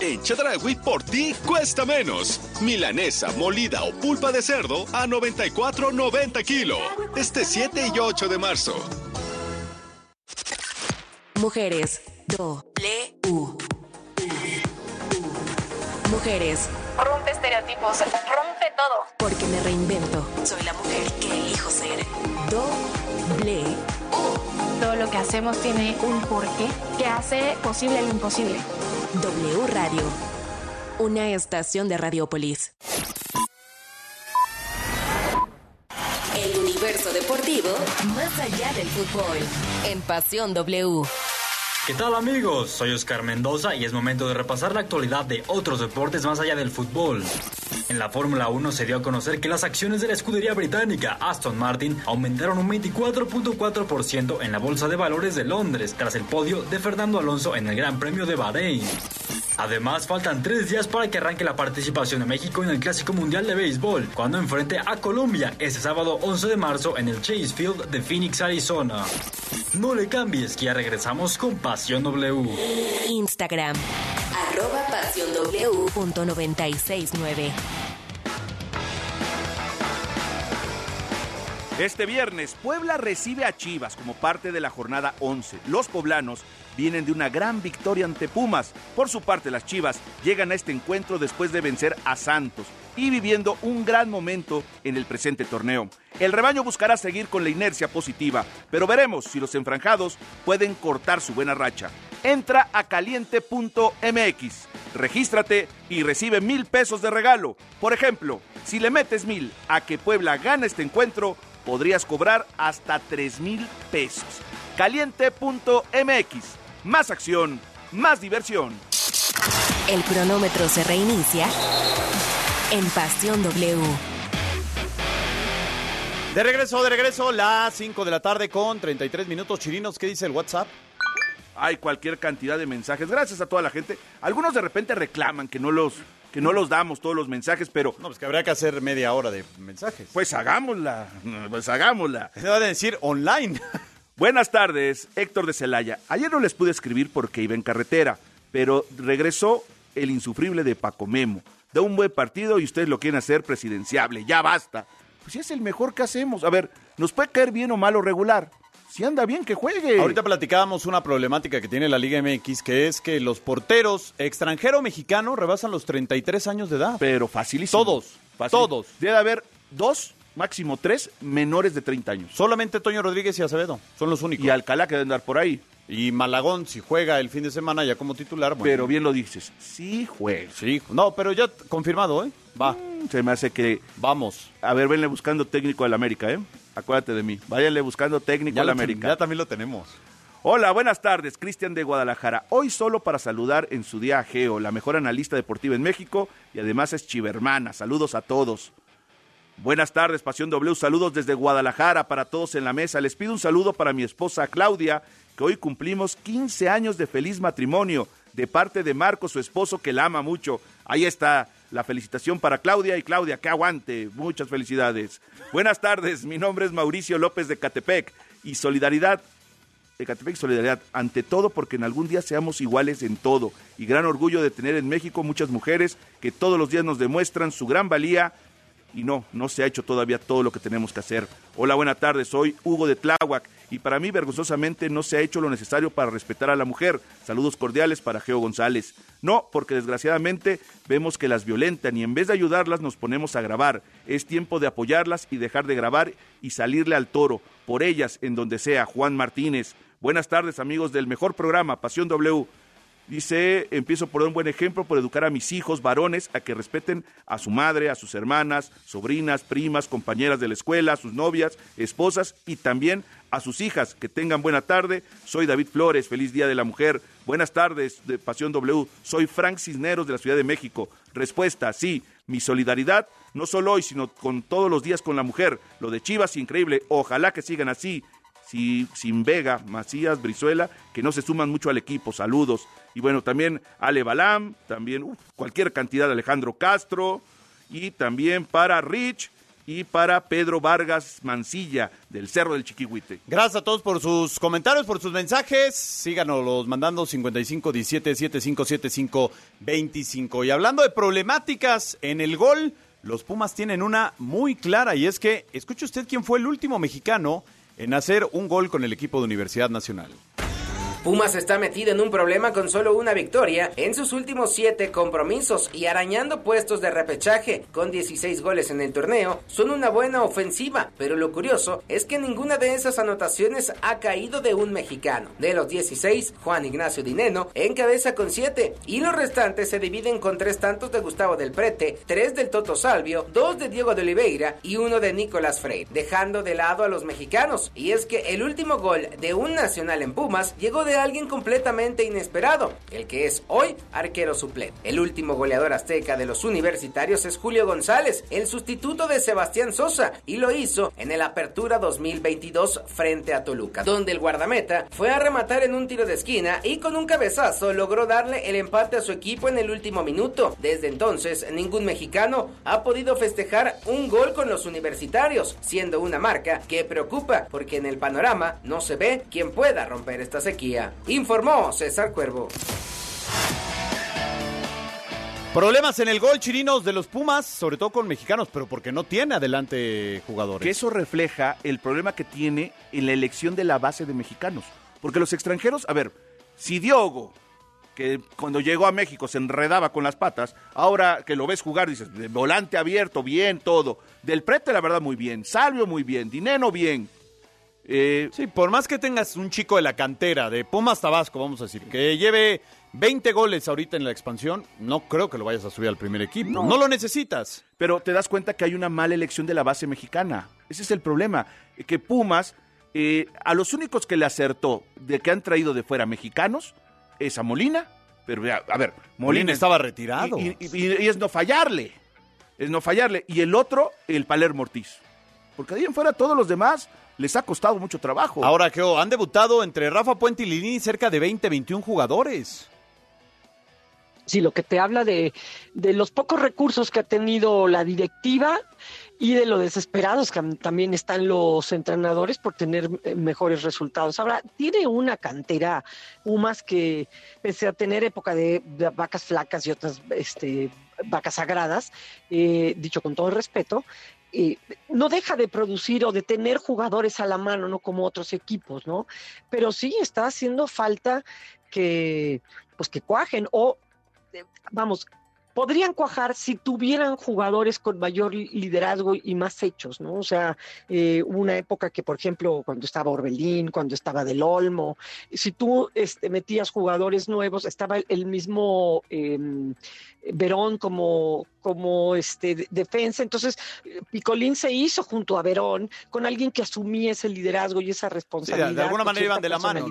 En Chedraui por ti cuesta menos. Milanesa, molida o pulpa de cerdo a 94.90 kilo. Este 7 y 8 de marzo. Mujeres. Do. Le. U. Mujeres. Rompe estereotipos, rompe todo. Porque me reinvento. Soy la mujer que elijo ser. Doble. Todo lo que hacemos tiene un porqué que hace posible lo imposible. W Radio. Una estación de Radiopolis. El universo deportivo más allá del fútbol. En Pasión W. ¿Qué tal amigos? Soy Oscar Mendoza y es momento de repasar la actualidad de otros deportes más allá del fútbol. En la Fórmula 1 se dio a conocer que las acciones de la escudería británica Aston Martin aumentaron un 24.4% en la Bolsa de Valores de Londres tras el podio de Fernando Alonso en el Gran Premio de Bahrein. Además, faltan tres días para que arranque la participación de México en el Clásico Mundial de Béisbol, cuando enfrente a Colombia este sábado 11 de marzo en el Chase Field de Phoenix, Arizona. No le cambies, que ya regresamos con Pasión W. Instagram. Arroba Pasión W punto 969. Este viernes, Puebla recibe a Chivas como parte de la jornada 11. Los poblanos vienen de una gran victoria ante Pumas. Por su parte, las Chivas llegan a este encuentro después de vencer a Santos y viviendo un gran momento en el presente torneo. El rebaño buscará seguir con la inercia positiva, pero veremos si los enfranjados pueden cortar su buena racha. Entra a caliente.mx, regístrate y recibe mil pesos de regalo. Por ejemplo, si le metes mil a que Puebla gane este encuentro, podrías cobrar hasta tres mil pesos. Caliente.mx, más acción, más diversión. El cronómetro se reinicia en Pasión W. De regreso, de regreso, las 5 de la tarde con 33 minutos chirinos. ¿Qué dice el WhatsApp? Hay cualquier cantidad de mensajes. Gracias a toda la gente. Algunos de repente reclaman que no los que no los damos todos los mensajes, pero No, pues que habría que hacer media hora de mensajes. pues hagámosla, pues hagámosla. Se va a decir online. (laughs) Buenas tardes, Héctor de Celaya. Ayer no les pude escribir porque iba en carretera, pero regresó el insufrible de Paco Memo. Da un buen partido y ustedes lo quieren hacer presidenciable. Ya basta. Pues si es el mejor que hacemos. A ver, nos puede caer bien o mal o regular. Si anda bien, que juegue. Ahorita platicábamos una problemática que tiene la Liga MX, que es que los porteros extranjero-mexicano rebasan los 33 años de edad. Pero facilísimo. Todos, Fácil. todos. Debe haber dos, máximo tres, menores de 30 años. Solamente Toño Rodríguez y Acevedo son los únicos. Y Alcalá que debe andar por ahí. Y Malagón, si juega el fin de semana ya como titular. bueno. Pero bien lo dices. Sí juega. Sí, no, pero ya confirmado, ¿eh? Va. Se me hace que... Vamos. A ver, venle buscando técnico del América, ¿eh? Acuérdate de mí. Váyanle buscando técnico ten- América. ya también lo tenemos. Hola, buenas tardes, Cristian de Guadalajara. Hoy solo para saludar en su día a Geo, la mejor analista deportiva en México y además es chivermana. Saludos a todos. Buenas tardes, Pasión W. Saludos desde Guadalajara para todos en la mesa. Les pido un saludo para mi esposa Claudia, que hoy cumplimos 15 años de feliz matrimonio, de parte de Marco, su esposo, que la ama mucho. Ahí está la felicitación para Claudia y Claudia, que aguante. Muchas felicidades. Buenas tardes, mi nombre es Mauricio López de Catepec y solidaridad Ecatepec Solidaridad, ante todo porque en algún día seamos iguales en todo. Y gran orgullo de tener en México muchas mujeres que todos los días nos demuestran su gran valía y no, no se ha hecho todavía todo lo que tenemos que hacer. Hola, buenas tardes, soy Hugo de Tláhuac y para mí vergonzosamente no se ha hecho lo necesario para respetar a la mujer. Saludos cordiales para Geo González. No, porque desgraciadamente vemos que las violentan y en vez de ayudarlas nos ponemos a grabar. Es tiempo de apoyarlas y dejar de grabar y salirle al toro. Por ellas, en donde sea, Juan Martínez. Buenas tardes amigos del mejor programa, Pasión W. Dice, empiezo por un buen ejemplo, por educar a mis hijos varones a que respeten a su madre, a sus hermanas, sobrinas, primas, compañeras de la escuela, a sus novias, esposas y también a sus hijas. Que tengan buena tarde. Soy David Flores, feliz Día de la Mujer. Buenas tardes de Pasión W. Soy Frank Cisneros de la Ciudad de México. Respuesta, sí, mi solidaridad, no solo hoy, sino con todos los días con la mujer. Lo de Chivas, increíble. Ojalá que sigan así sin Vega, Macías, Brizuela, que no se suman mucho al equipo. Saludos. Y bueno, también Ale Balam, también cualquier cantidad Alejandro Castro, y también para Rich y para Pedro Vargas Mancilla del Cerro del Chiquihuite. Gracias a todos por sus comentarios, por sus mensajes. Síganos los mandando 55 17 75 25. Y hablando de problemáticas en el gol, los Pumas tienen una muy clara y es que, escuche usted quién fue el último mexicano en hacer un gol con el equipo de Universidad Nacional. Pumas está metido en un problema con solo una victoria en sus últimos siete compromisos y arañando puestos de repechaje con 16 goles en el torneo. Son una buena ofensiva, pero lo curioso es que ninguna de esas anotaciones ha caído de un mexicano. De los 16, Juan Ignacio Dineno encabeza con 7 y los restantes se dividen con tres tantos de Gustavo del Prete, tres del Toto Salvio, dos de Diego de Oliveira y uno de Nicolás Frey, dejando de lado a los mexicanos. Y es que el último gol de un nacional en Pumas llegó de alguien completamente inesperado, el que es hoy arquero suplente. El último goleador azteca de los universitarios es Julio González, el sustituto de Sebastián Sosa, y lo hizo en el Apertura 2022 frente a Toluca, donde el guardameta fue a rematar en un tiro de esquina y con un cabezazo logró darle el empate a su equipo en el último minuto. Desde entonces, ningún mexicano ha podido festejar un gol con los universitarios, siendo una marca que preocupa porque en el panorama no se ve quién pueda romper esta sequía informó César Cuervo. Problemas en el gol chirinos de los Pumas, sobre todo con mexicanos, pero porque no tiene adelante jugadores. Que eso refleja el problema que tiene en la elección de la base de mexicanos. Porque los extranjeros, a ver, si Diogo, que cuando llegó a México se enredaba con las patas, ahora que lo ves jugar dices, volante abierto, bien, todo. Del Prete, la verdad, muy bien. Salvio, muy bien. Dineno, bien. Eh, sí, por más que tengas un chico de la cantera, de Pumas Tabasco, vamos a decir, que lleve 20 goles ahorita en la expansión, no creo que lo vayas a subir al primer equipo. No, lo necesitas. Pero te das cuenta que hay una mala elección de la base mexicana. Ese es el problema. Que Pumas, eh, a los únicos que le acertó de que han traído de fuera mexicanos, es a Molina. Pero a ver, Molina, estaba retirado. Y, y, es no fallarle. Es no fallarle. Y el otro, el Palermo Ortiz. Porque ahí en fuera todos los demás les ha costado mucho trabajo. Ahora que han debutado entre Rafa Puente y Lini cerca de 20, 21 jugadores. Sí, lo que te habla de, de los pocos recursos que ha tenido la directiva y de lo desesperados que también están los entrenadores por tener eh, mejores resultados. Ahora, tiene una cantera Pumas que, pese a tener época de, vacas flacas y otras este, vacas sagradas, eh, dicho con todo el respeto, no deja de producir o de tener jugadores a la mano, no como otros equipos, ¿no? Pero sí está haciendo falta que, pues que cuajen o, eh, vamos, podrían cuajar si tuvieran jugadores con mayor liderazgo y más hechos, ¿no? O sea, eh, una época que, por ejemplo, cuando estaba Orbelín, cuando estaba Del Olmo, si tú este, metías jugadores nuevos, estaba el, mismo em, Verón como, como este, defensa. Entonces, Picolín se hizo junto a Verón con alguien que asumía ese liderazgo y esa responsabilidad. de alguna manera iban de la mano.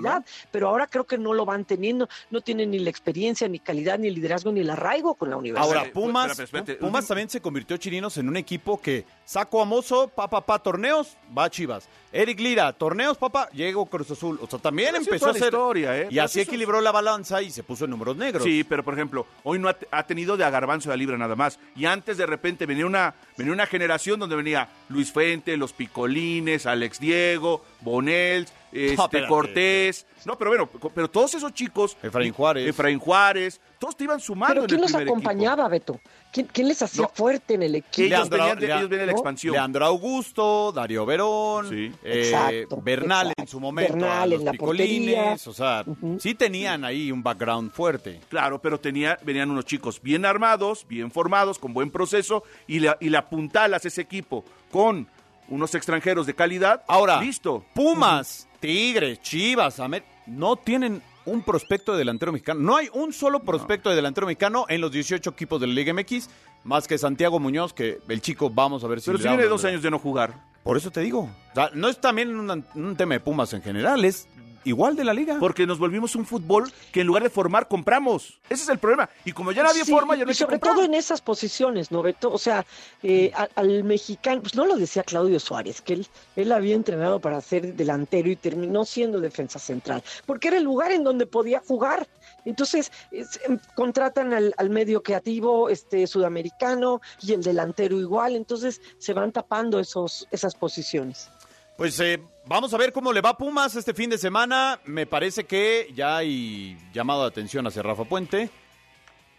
Pero ahora creo que no lo van teniendo, no tienen ni la experiencia, ni calidad, ni el liderazgo, ni el arraigo con la universidad. Ahora, Pumas, Pumas también se convirtió Chirinos en un equipo que saco a Mozo, papá, papá, torneos, va a Chivas. Eric Lira, torneos, papá, llegó Cruz Azul. O sea, también empezó a hacer. Historia, ¿eh? Y así equilibró la balanza y se puso en números negros. Sí, pero por ejemplo, hoy no ha, tenido de agarbanzo de libra nada más. Y antes de repente venía una, venía una generación donde venía Luis Fuente, los Picolines, Alex Diego, Bonels, este. Cortés. No, pero bueno, pero todos esos chicos. Efraín Juárez. Efraín Juárez. Todos te iban sumando Pero en ¿quién el los primer equipo. acompañaba, Beto? ¿Quién, quién les hacía No. fuerte en el equipo? Ellos venían de- ellos venían de la expansión. Leandro Augusto, Darío Verón, eh, Exacto, Bernal en su momento, Bernal los en la picolines, portería. o sea, sí tenían ahí un background fuerte. Claro, pero tenía, venían unos chicos bien armados, bien formados, con buen proceso, y la, y la apuntalas ese equipo con unos extranjeros de calidad. Ahora, listo. Pumas, Tigres, Chivas, Amer- no tienen un prospecto de delantero mexicano. No hay un solo prospecto de delantero mexicano en los 18 equipos de la Liga MX, más que Santiago Muñoz, que el chico, vamos a ver si Pero si una- dos años de no jugar. Por eso te digo. O sea, no es también un, un tema de Pumas en general, es igual de la liga. Porque nos volvimos un fútbol que en lugar de formar, compramos. Ese es el problema. Y como ya nadie Sí, forma, ya no y hay que sobre comprar. todo en esas posiciones, ¿no, Beto? O sea, eh, al mexicano, pues no lo decía Claudio Suárez, que él, él había entrenado para ser delantero y terminó siendo defensa central, porque era el lugar en donde podía jugar. Entonces, es, em, contratan al, al medio creativo este sudamericano y el delantero igual, entonces se van tapando esos, esas posiciones. Pues eh, vamos a ver cómo le va a Pumas este fin de semana. Me parece que ya hay llamado de atención hacia Rafa Puente.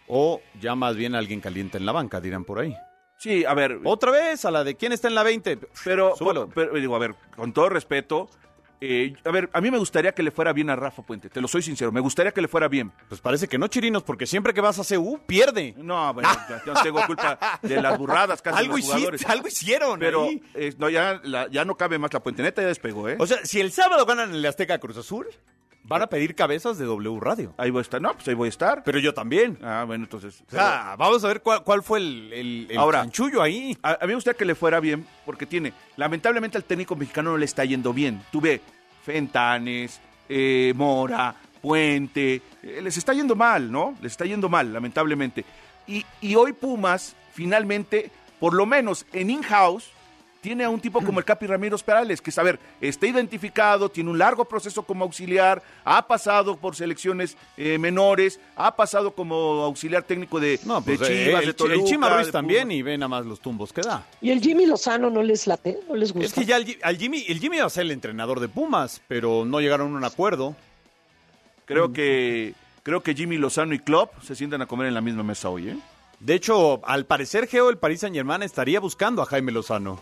O ya más bien alguien caliente en la banca, dirán por ahí. Sí, a ver. Otra vez, a la de quién está en la 20. Pero, Súbalo. pero, digo, a ver, con todo respeto, eh, a ver, a mí me gustaría que le fuera bien a Rafa Puente, te lo soy sincero, me gustaría que le fuera bien. Pues parece que no, Chirinos, porque siempre que vas a CU, pierde. No, bueno, (laughs) ya, ya tengo culpa de las burradas hacen Algo los hiciste, jugadores. algo hicieron Pero eh, no, ya, la- ya no cabe más la Puente, neta ya despegó, ¿eh? O sea, si el sábado ganan en el Azteca Cruz Azul, van a pedir cabezas de W Radio. Ahí voy a estar, no, pues ahí voy a estar. Pero yo también. Ah, bueno, entonces. O sea, vamos a ver cuál, cuál fue el, el, el Ahora, chanchullo ahí. A, a mí me gustaría que le fuera bien, porque tiene, lamentablemente al técnico mexicano no le está yendo bien. Tú ve, Fentanes, eh, Mora, Puente, eh, les está yendo mal, ¿no? Les está yendo mal, lamentablemente. Y, y hoy Pumas, finalmente, por lo menos en in-house, tiene a un tipo como el Capi Ramírez Perales, que, a ver, está identificado, tiene un largo proceso como auxiliar, ha pasado por selecciones eh, menores, ha pasado como auxiliar técnico de, No, pues de eh, Chivas, el, de Toluca. el Chima Ruiz también Pumas. y ve nada más los tumbos que da. ¿Y el Jimmy Lozano no les late? ¿No les gusta? Es que ya el, al Jimmy, el Jimmy iba a ser el entrenador de Pumas, pero no llegaron a un acuerdo. Creo que creo que Jimmy Lozano y Klopp se sientan a comer en la misma mesa hoy, ¿eh? De hecho, al parecer, Geo, el Paris Saint Germain estaría buscando a Jaime Lozano.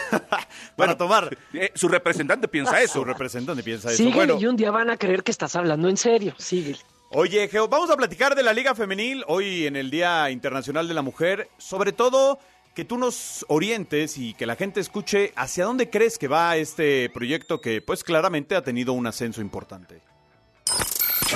(laughs) Para tomar. Eh, su representante piensa (laughs) eso. Su representante piensa eso. Síguele Bueno, y un día van a creer que estás hablando en serio. Síguele. Oye, Geo, vamos a platicar de la Liga Femenil hoy en el Día Internacional de la Mujer. Sobre todo, que tú nos orientes y que la gente escuche hacia dónde crees que va este proyecto que, pues, claramente ha tenido un ascenso importante.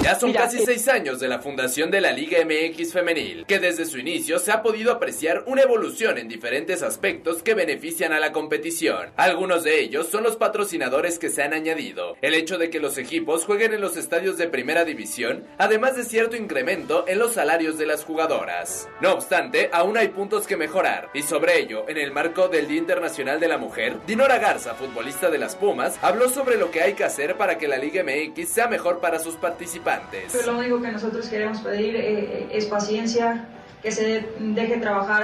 Ya son Mira, casi seis años de la fundación de la Liga MX Femenil, que desde su inicio se ha podido apreciar una evolución en diferentes aspectos que benefician a la competición. Algunos de ellos son los patrocinadores que se han añadido, el hecho de que los equipos jueguen en los estadios de primera división, además de cierto incremento en los salarios de las jugadoras. No obstante, aún hay puntos que mejorar, y sobre ello, en el marco del Día Internacional de la Mujer, Dinora Garza, futbolista de las Pumas, habló sobre lo que hay que hacer para que la Liga MX sea mejor para sus participantes. Pero lo único que nosotros queremos pedir eh, es paciencia, que se deje trabajar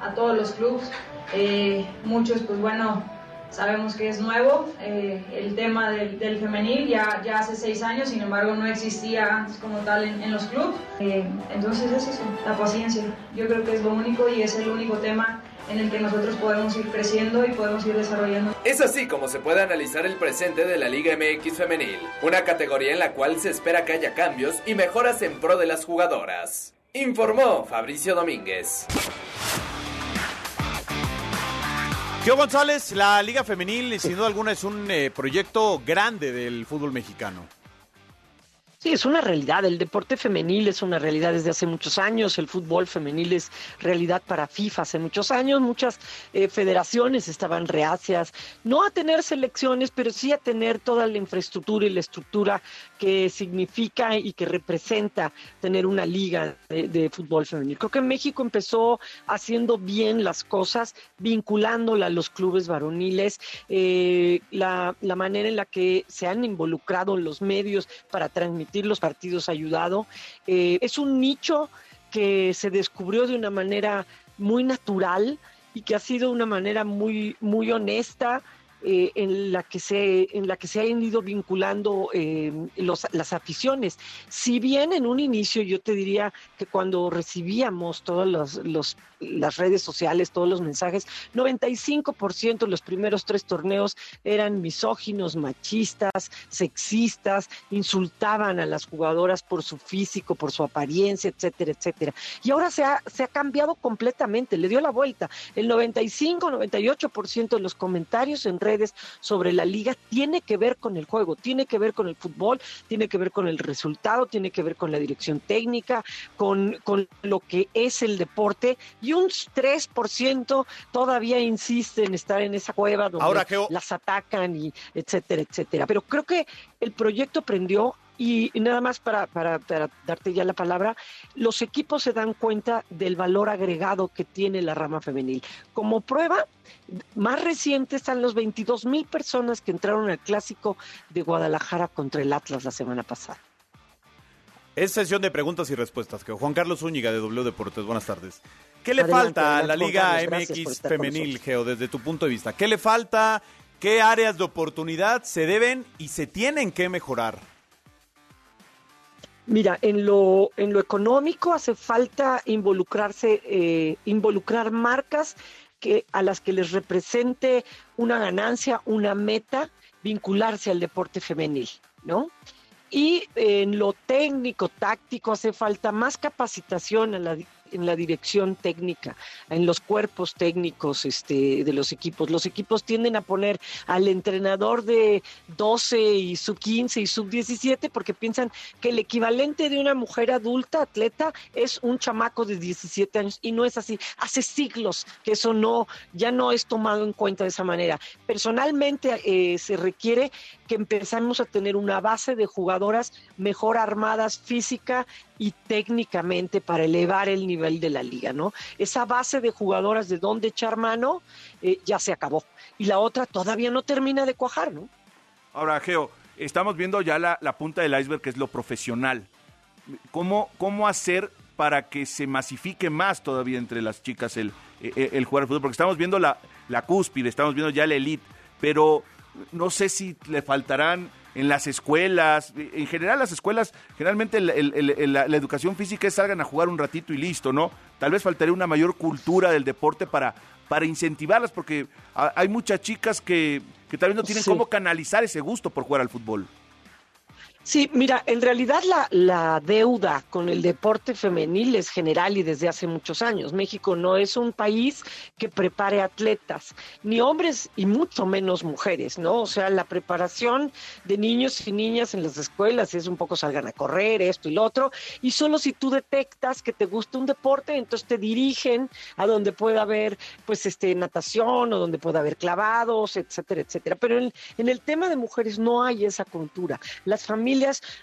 a todos los clubes. Eh, muchos, pues bueno, sabemos que es nuevo eh, el tema del, del femenil, ya, ya hace seis años, sin embargo no existía antes como tal en, en los clubes. Eh, entonces es eso, la paciencia. Yo creo que es lo único y es el único tema en el que nosotros podemos ir creciendo y podemos ir desarrollando. Es así como se puede analizar el presente de la Liga MX femenil, una categoría en la cual se espera que haya cambios y mejoras en pro de las jugadoras. Informó Fabricio Domínguez. Geo González, la Liga Femenil, sin duda alguna, es un eh, proyecto grande del fútbol mexicano. Sí, es una realidad. El deporte femenil es una realidad desde hace muchos años. El fútbol femenil es realidad para FIFA hace muchos años. Muchas eh, federaciones estaban reacias, no a tener selecciones, pero sí a tener toda la infraestructura y la estructura que significa y que representa tener una liga de, fútbol femenil. Creo que México empezó haciendo bien las cosas, vinculándola a los clubes varoniles, eh, la, la manera en la que se han involucrado los medios para transmitir los partidos ha ayudado. Eh, es un nicho que se descubrió de una manera muy natural y que ha sido una manera muy, muy honesta. Eh, en la que se en la que se han ido vinculando eh, los, las aficiones. Si bien en un inicio yo te diría que cuando recibíamos todas los, los las redes sociales, todos los mensajes, 95% de los primeros tres torneos eran misóginos, machistas, sexistas, insultaban a las jugadoras por su físico, por su apariencia, etcétera, etcétera. Y ahora se ha, se ha cambiado completamente, le dio la vuelta. El 95, 98% de los comentarios en redes sobre la liga tiene que ver con el juego, tiene que ver con el fútbol, tiene que ver con el resultado, tiene que ver con la dirección técnica, con, con lo que es el deporte un 3% todavía insiste en estar en esa cueva donde las atacan y etcétera, etcétera. Pero creo que el proyecto prendió y nada más para, para, para, darte ya la palabra, los equipos se dan cuenta del valor agregado que tiene la rama femenil. Como prueba, más reciente están los 22 mil personas que entraron al clásico de Guadalajara contra el Atlas la semana pasada. Es sesión de preguntas y respuestas. Que Juan Carlos Zúñiga de W Deportes, buenas tardes. ¿Qué le falta a la Liga MX femenil, Geo, desde tu punto de vista? ¿Qué le falta? ¿Qué áreas de oportunidad se deben y se tienen que mejorar? Mira, en lo, en lo económico hace falta involucrarse, eh, involucrar marcas que, a las que les represente una ganancia, una meta, vincularse al deporte femenil, ¿no? Y en lo técnico, táctico, hace falta más capacitación a la en la dirección técnica, en los cuerpos técnicos este, de los equipos. Los equipos tienden a poner al entrenador de 12 y sub 15 y sub 17 porque piensan que el equivalente de una mujer adulta, atleta, es un chamaco de 17 años y no es así. Hace siglos que eso no, ya no es tomado en cuenta de esa manera. Personalmente eh, se requiere que empezamos a tener una base de jugadoras mejor armadas física y técnicamente para elevar el nivel de la liga, ¿no? Esa base de jugadoras de dónde echar mano eh, ya se acabó. Y la otra todavía no termina de cuajar, ¿no? Ahora, Geo, estamos viendo ya la, punta del iceberg, que es lo profesional. ¿Cómo, ¿Cómo hacer para que se masifique más todavía entre las chicas el, el, el jugar fútbol? Porque estamos viendo la, la cúspide, estamos viendo ya la elite, pero no sé si le faltarán en las escuelas, en general las escuelas, generalmente la, educación física es salgan a jugar un ratito y listo, ¿no? Tal vez faltaría una mayor cultura del deporte para, para incentivarlas, porque hay muchas chicas que, que tal vez no tienen cómo canalizar ese gusto por jugar al fútbol. Sí, mira, en realidad la, la, deuda con el deporte femenil es general y desde hace muchos años. México no es un país que prepare atletas, ni hombres y mucho menos mujeres, ¿no? O sea, la preparación de niños y niñas en las escuelas es un poco salgan a correr, esto y lo otro, y solo si tú detectas que te gusta un deporte, entonces te dirigen a donde pueda haber, pues, este, natación o donde pueda haber clavados, etcétera, etcétera. Pero en, en el tema de mujeres no hay esa cultura. Las familias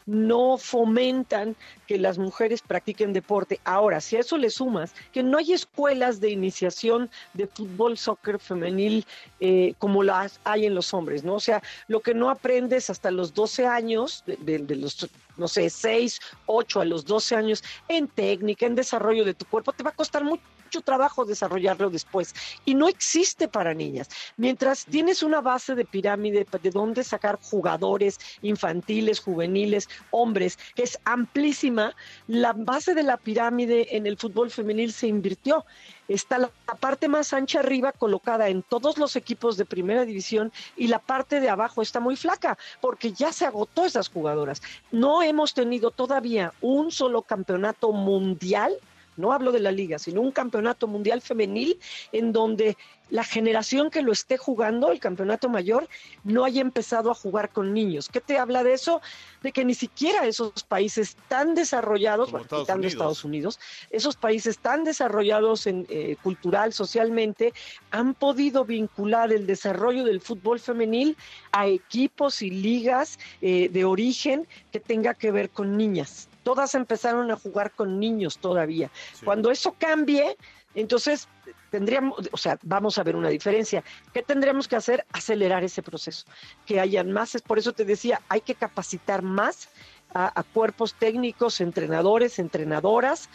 no fomentan que las mujeres practiquen deporte. Ahora, si a eso le sumas que no hay escuelas de iniciación de fútbol, soccer femenil eh, como las hay en los hombres, ¿no? O sea, lo que no aprendes hasta los 12 años, de, de los no sé, 6, 8 a los 12 años en técnica, en desarrollo de tu cuerpo, te va a costar mucho trabajo desarrollarlo después. Y no existe para niñas. Mientras tienes una base de pirámide de dónde sacar jugadores infantiles, juveniles, hombres, que es amplísima, la base de la pirámide en el fútbol femenil se invirtió. Está la, parte más ancha arriba colocada en todos los equipos de primera división y la parte de abajo está muy flaca porque ya se agotó esas jugadoras. No hemos tenido todavía un solo campeonato mundial no hablo de la liga, sino un campeonato mundial femenil en donde la generación que lo esté jugando, el campeonato mayor, no haya empezado a jugar con niños. ¿Qué te habla de eso? De que ni siquiera esos países tan desarrollados, bueno, Estados Estados Unidos, esos países tan desarrollados en, eh, cultural, socialmente, han podido vincular el desarrollo del fútbol femenil a equipos y ligas eh, de origen que tenga que ver con niñas todas empezaron a jugar con niños todavía. Cuando eso cambie, entonces tendríamos, o sea, vamos a ver una diferencia. ¿Qué tendríamos que hacer? Acelerar ese proceso, que hayan más. Es por eso te decía, hay que capacitar más a, cuerpos técnicos, entrenadores, entrenadoras,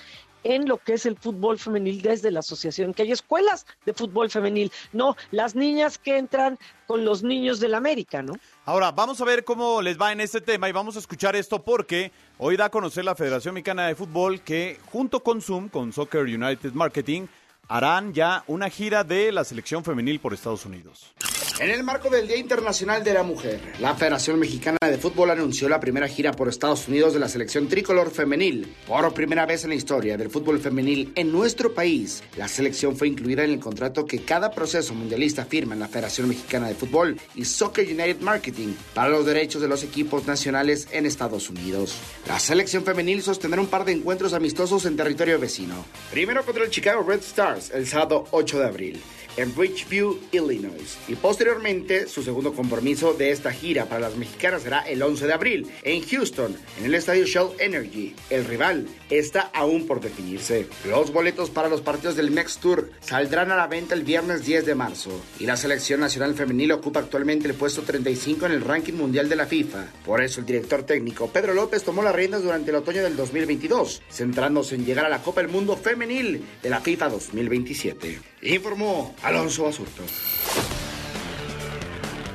en lo que es el fútbol femenil desde la asociación, que hay escuelas de fútbol femenil, no las niñas que entran con los niños del América, ¿no? Ahora, vamos a ver cómo les va en este tema y vamos a escuchar esto porque hoy da a conocer la Federación Mexicana de Fútbol que junto con Zoom, con Soccer United Marketing, harán ya una gira de la selección femenil por Estados Unidos. En el marco del Día Internacional de la Mujer, la Federación Mexicana de Fútbol anunció la primera gira por Estados Unidos de la selección tricolor femenil. Por primera vez en la historia del fútbol femenil en nuestro país, la selección fue incluida en el contrato que cada proceso mundialista firma en la Federación Mexicana de Fútbol y Soccer United Marketing para los derechos de los equipos nacionales en Estados Unidos. La selección femenil sostendrá un par de encuentros amistosos en territorio vecino. Primero contra el Chicago Red Stars el sábado 8 de abril en Bridgeview, Illinois. Y posteriormente, su segundo compromiso de esta gira para las mexicanas será el 11 de abril en Houston, en el estadio Shell Energy. El rival está aún por definirse. Los boletos para los partidos del Next Tour saldrán a la venta el viernes 10 de marzo. Y la selección nacional femenil ocupa actualmente el puesto 35 en el ranking mundial de la FIFA. Por eso el director técnico Pedro López tomó las riendas durante el otoño del 2022, centrándose en llegar a la Copa del Mundo Femenil de la FIFA 2027. Informó Alonso Basurto.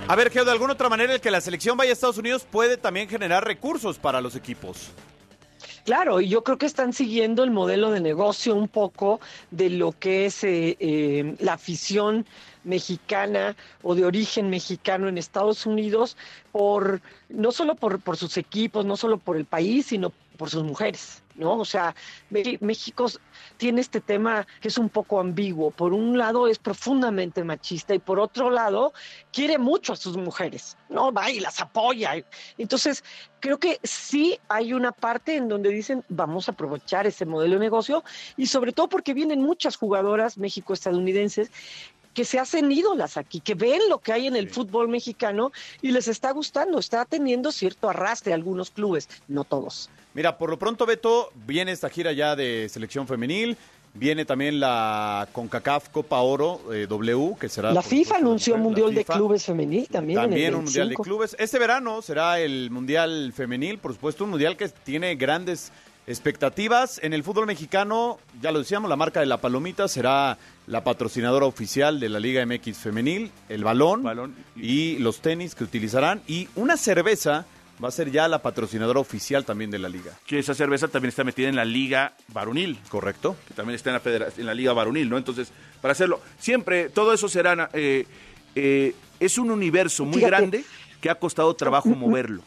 A ver, Geo, de alguna otra manera el que la selección vaya a Estados Unidos puede también generar recursos para los equipos. Claro, y yo creo que están siguiendo el modelo de negocio un poco de lo que es eh, eh, la afición mexicana o de origen mexicano en Estados Unidos por no solo por, por sus equipos, no solo por el país, sino por sus mujeres, ¿no? O sea, México tiene este tema que es un poco ambiguo. Por un lado es profundamente machista y por otro lado quiere mucho a sus mujeres, ¿no? Va y las apoya. Entonces, creo que sí hay una parte en donde dicen vamos a aprovechar ese modelo de negocio y sobre todo porque vienen muchas jugadoras México-estadounidenses que se hacen ídolas aquí, que ven lo que hay en el fútbol mexicano y les está gustando, está teniendo cierto arrastre algunos clubes, no todos. Mira, por lo pronto, Beto, viene esta gira ya de selección femenil. Viene también la CONCACAF Copa Oro eh, W, que será... La FIFA anunció un Mundial de Clubes Femenil también. También un Mundial de Clubes. Este verano será el Mundial Femenil, por supuesto, un Mundial que tiene grandes expectativas. En el fútbol mexicano, ya lo decíamos, la marca de la palomita será la patrocinadora oficial de la Liga MX Femenil, el balón, balón. y los tenis que utilizarán, y una cerveza va a ser ya la patrocinadora oficial también de la liga. Que esa cerveza también está metida en la liga varonil. Correcto. Que también está en la, en la liga varonil, ¿no? Entonces, para hacerlo, siempre, todo eso será, eh, eh, es un universo muy grande que ha costado trabajo moverlo.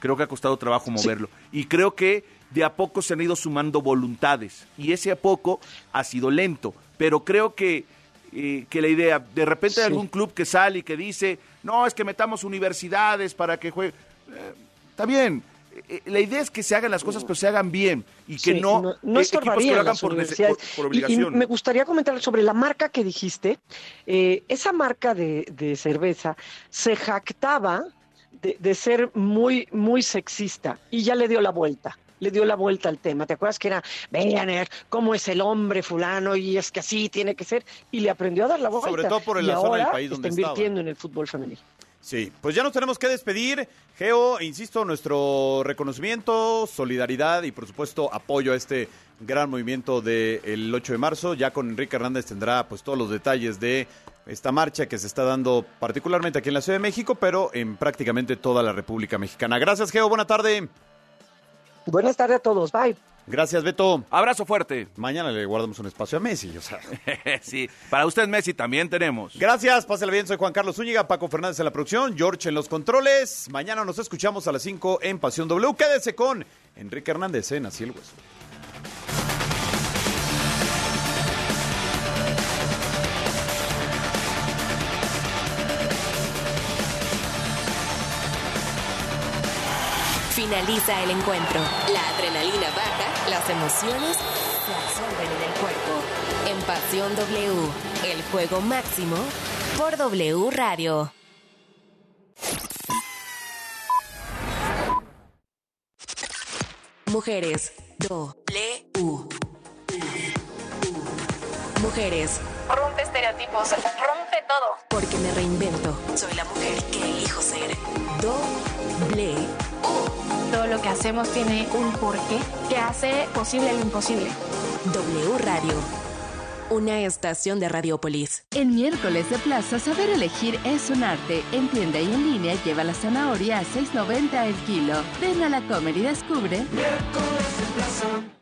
Creo que ha costado trabajo moverlo. Y creo que de a poco se han ido sumando voluntades. Y ese a poco ha sido lento. Pero creo que, eh, que la idea, de repente hay algún club que sale y que dice, no, es que metamos universidades para que jueguen eh, está bien. Eh, la idea es que se hagan las cosas, pero se hagan bien y que no, no, no hagan por, obligación. Y, me gustaría comentar sobre la marca que dijiste. Eh, esa marca de, cerveza se jactaba de, ser muy, muy sexista y ya le dio la vuelta le dio la vuelta al tema. ¿Te acuerdas que era, vean cómo es el hombre fulano y es que así tiene que ser? Y le aprendió a dar la vuelta. Sobre todo por el la zona del país donde está invirtiendo en el fútbol femenil. Sí, pues ya nos tenemos que despedir. Geo, insisto, nuestro reconocimiento, solidaridad y por supuesto apoyo a este gran movimiento del 8 de marzo. Ya con Enrique Hernández tendrá pues todos los detalles de esta marcha que se está dando particularmente aquí en la Ciudad de México, pero en prácticamente toda la República Mexicana. Gracias, Geo. Buena tarde. Buenas tardes a todos. Bye. Gracias, Beto. Abrazo fuerte. Mañana le guardamos un espacio a Messi, o sea. (laughs) sí, para usted Messi también tenemos. Gracias, pásale bien, soy Juan Carlos Zúñiga, Paco Fernández en la producción, George en los controles. Mañana nos escuchamos a las 5 en Pasión W. Quédese con Enrique Hernández en Así el Hueso. Finaliza el encuentro. La adrenalina baja, las emociones se absorben en el cuerpo. En Pasión W, el juego máximo por W Radio. Mujeres. W. Mujeres. Rompe estereotipos, rompe todo. Porque me reinvento. Soy la mujer que elijo ser. Doble todo lo que hacemos tiene un porqué que hace posible lo imposible. W Radio. Una estación de Radiopolis. En miércoles de plaza, saber elegir es un arte. En tienda y en línea lleva la zanahoria a 6.90 el kilo. Ven a la comer y descubre. Miércoles de plaza.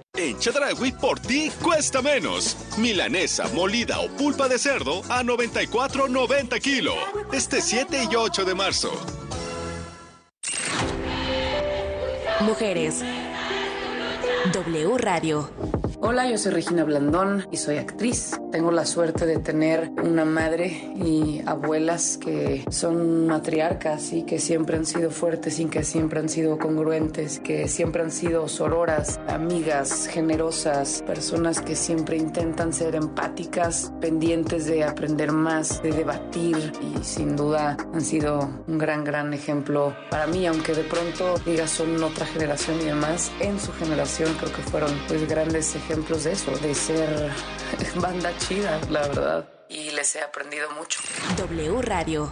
En Chedragui por ti cuesta menos. Milanesa, molida o pulpa de cerdo a 94.90 kilo. Este 7 y 8 de marzo. Mujeres. W Radio. Hola, yo soy Regina Blandón y soy actriz. Tengo la suerte de tener una madre y abuelas que son matriarcas y que siempre han sido fuertes y que siempre han sido congruentes, que siempre han sido sororas, amigas, generosas, personas que siempre intentan ser empáticas, pendientes de aprender más, de debatir y sin duda han sido un gran, gran ejemplo para mí, aunque de pronto digas son otra generación y demás, en su generación creo que fueron pues grandes ejemplos ejemplos de eso, de ser (laughs) banda chida, la verdad. Y les he aprendido mucho. W Radio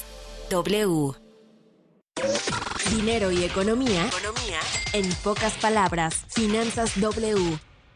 W. Dinero y economía. Economía. En pocas palabras, Finanzas W.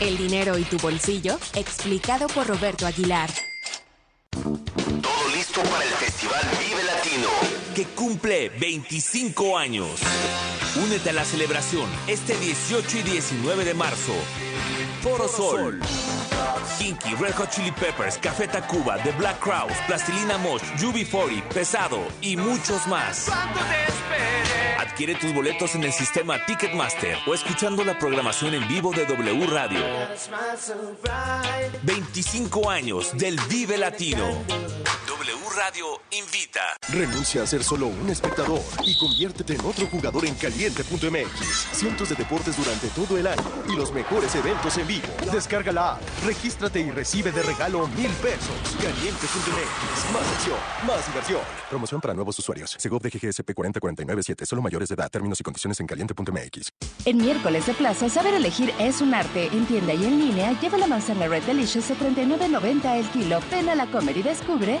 El dinero y tu bolsillo, explicado por Roberto Aguilar. Todo listo para el Festival Vive Latino, que cumple 25 años. Únete a la celebración este 18 y 19 de marzo. Foro Sol. Kinky, Red Hot Chili Peppers, Café Tacuba, The Black Crowes, Plastilina Mosh, UB40, Pesado y muchos más. Adquiere tus boletos en el sistema Ticketmaster o escuchando la programación en vivo de W Radio. 25 años del Vive Latino. Radio invita. Renuncia a ser solo un espectador y conviértete en otro jugador en caliente.mx. Cientos de deportes durante todo el año y los mejores eventos en vivo. Descarga la app, regístrate y recibe de regalo mil pesos. Caliente.mx. Más acción, más diversión. Promoción para nuevos usuarios. Segov de GGSP 40497. Solo mayores de edad. Términos y condiciones en caliente.mx. En miércoles de plaza, saber elegir es un arte. En tienda y en línea, lleva la manzana Red Delicious a 39.90 el kilo. Ven a la comer y descubre.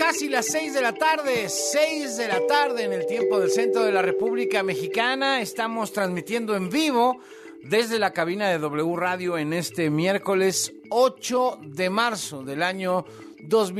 Casi las 6 de la tarde, 6 de la tarde en el tiempo del centro de la República Mexicana. Estamos transmitiendo en vivo desde la cabina de W Radio en este miércoles 8 de marzo del año 2020.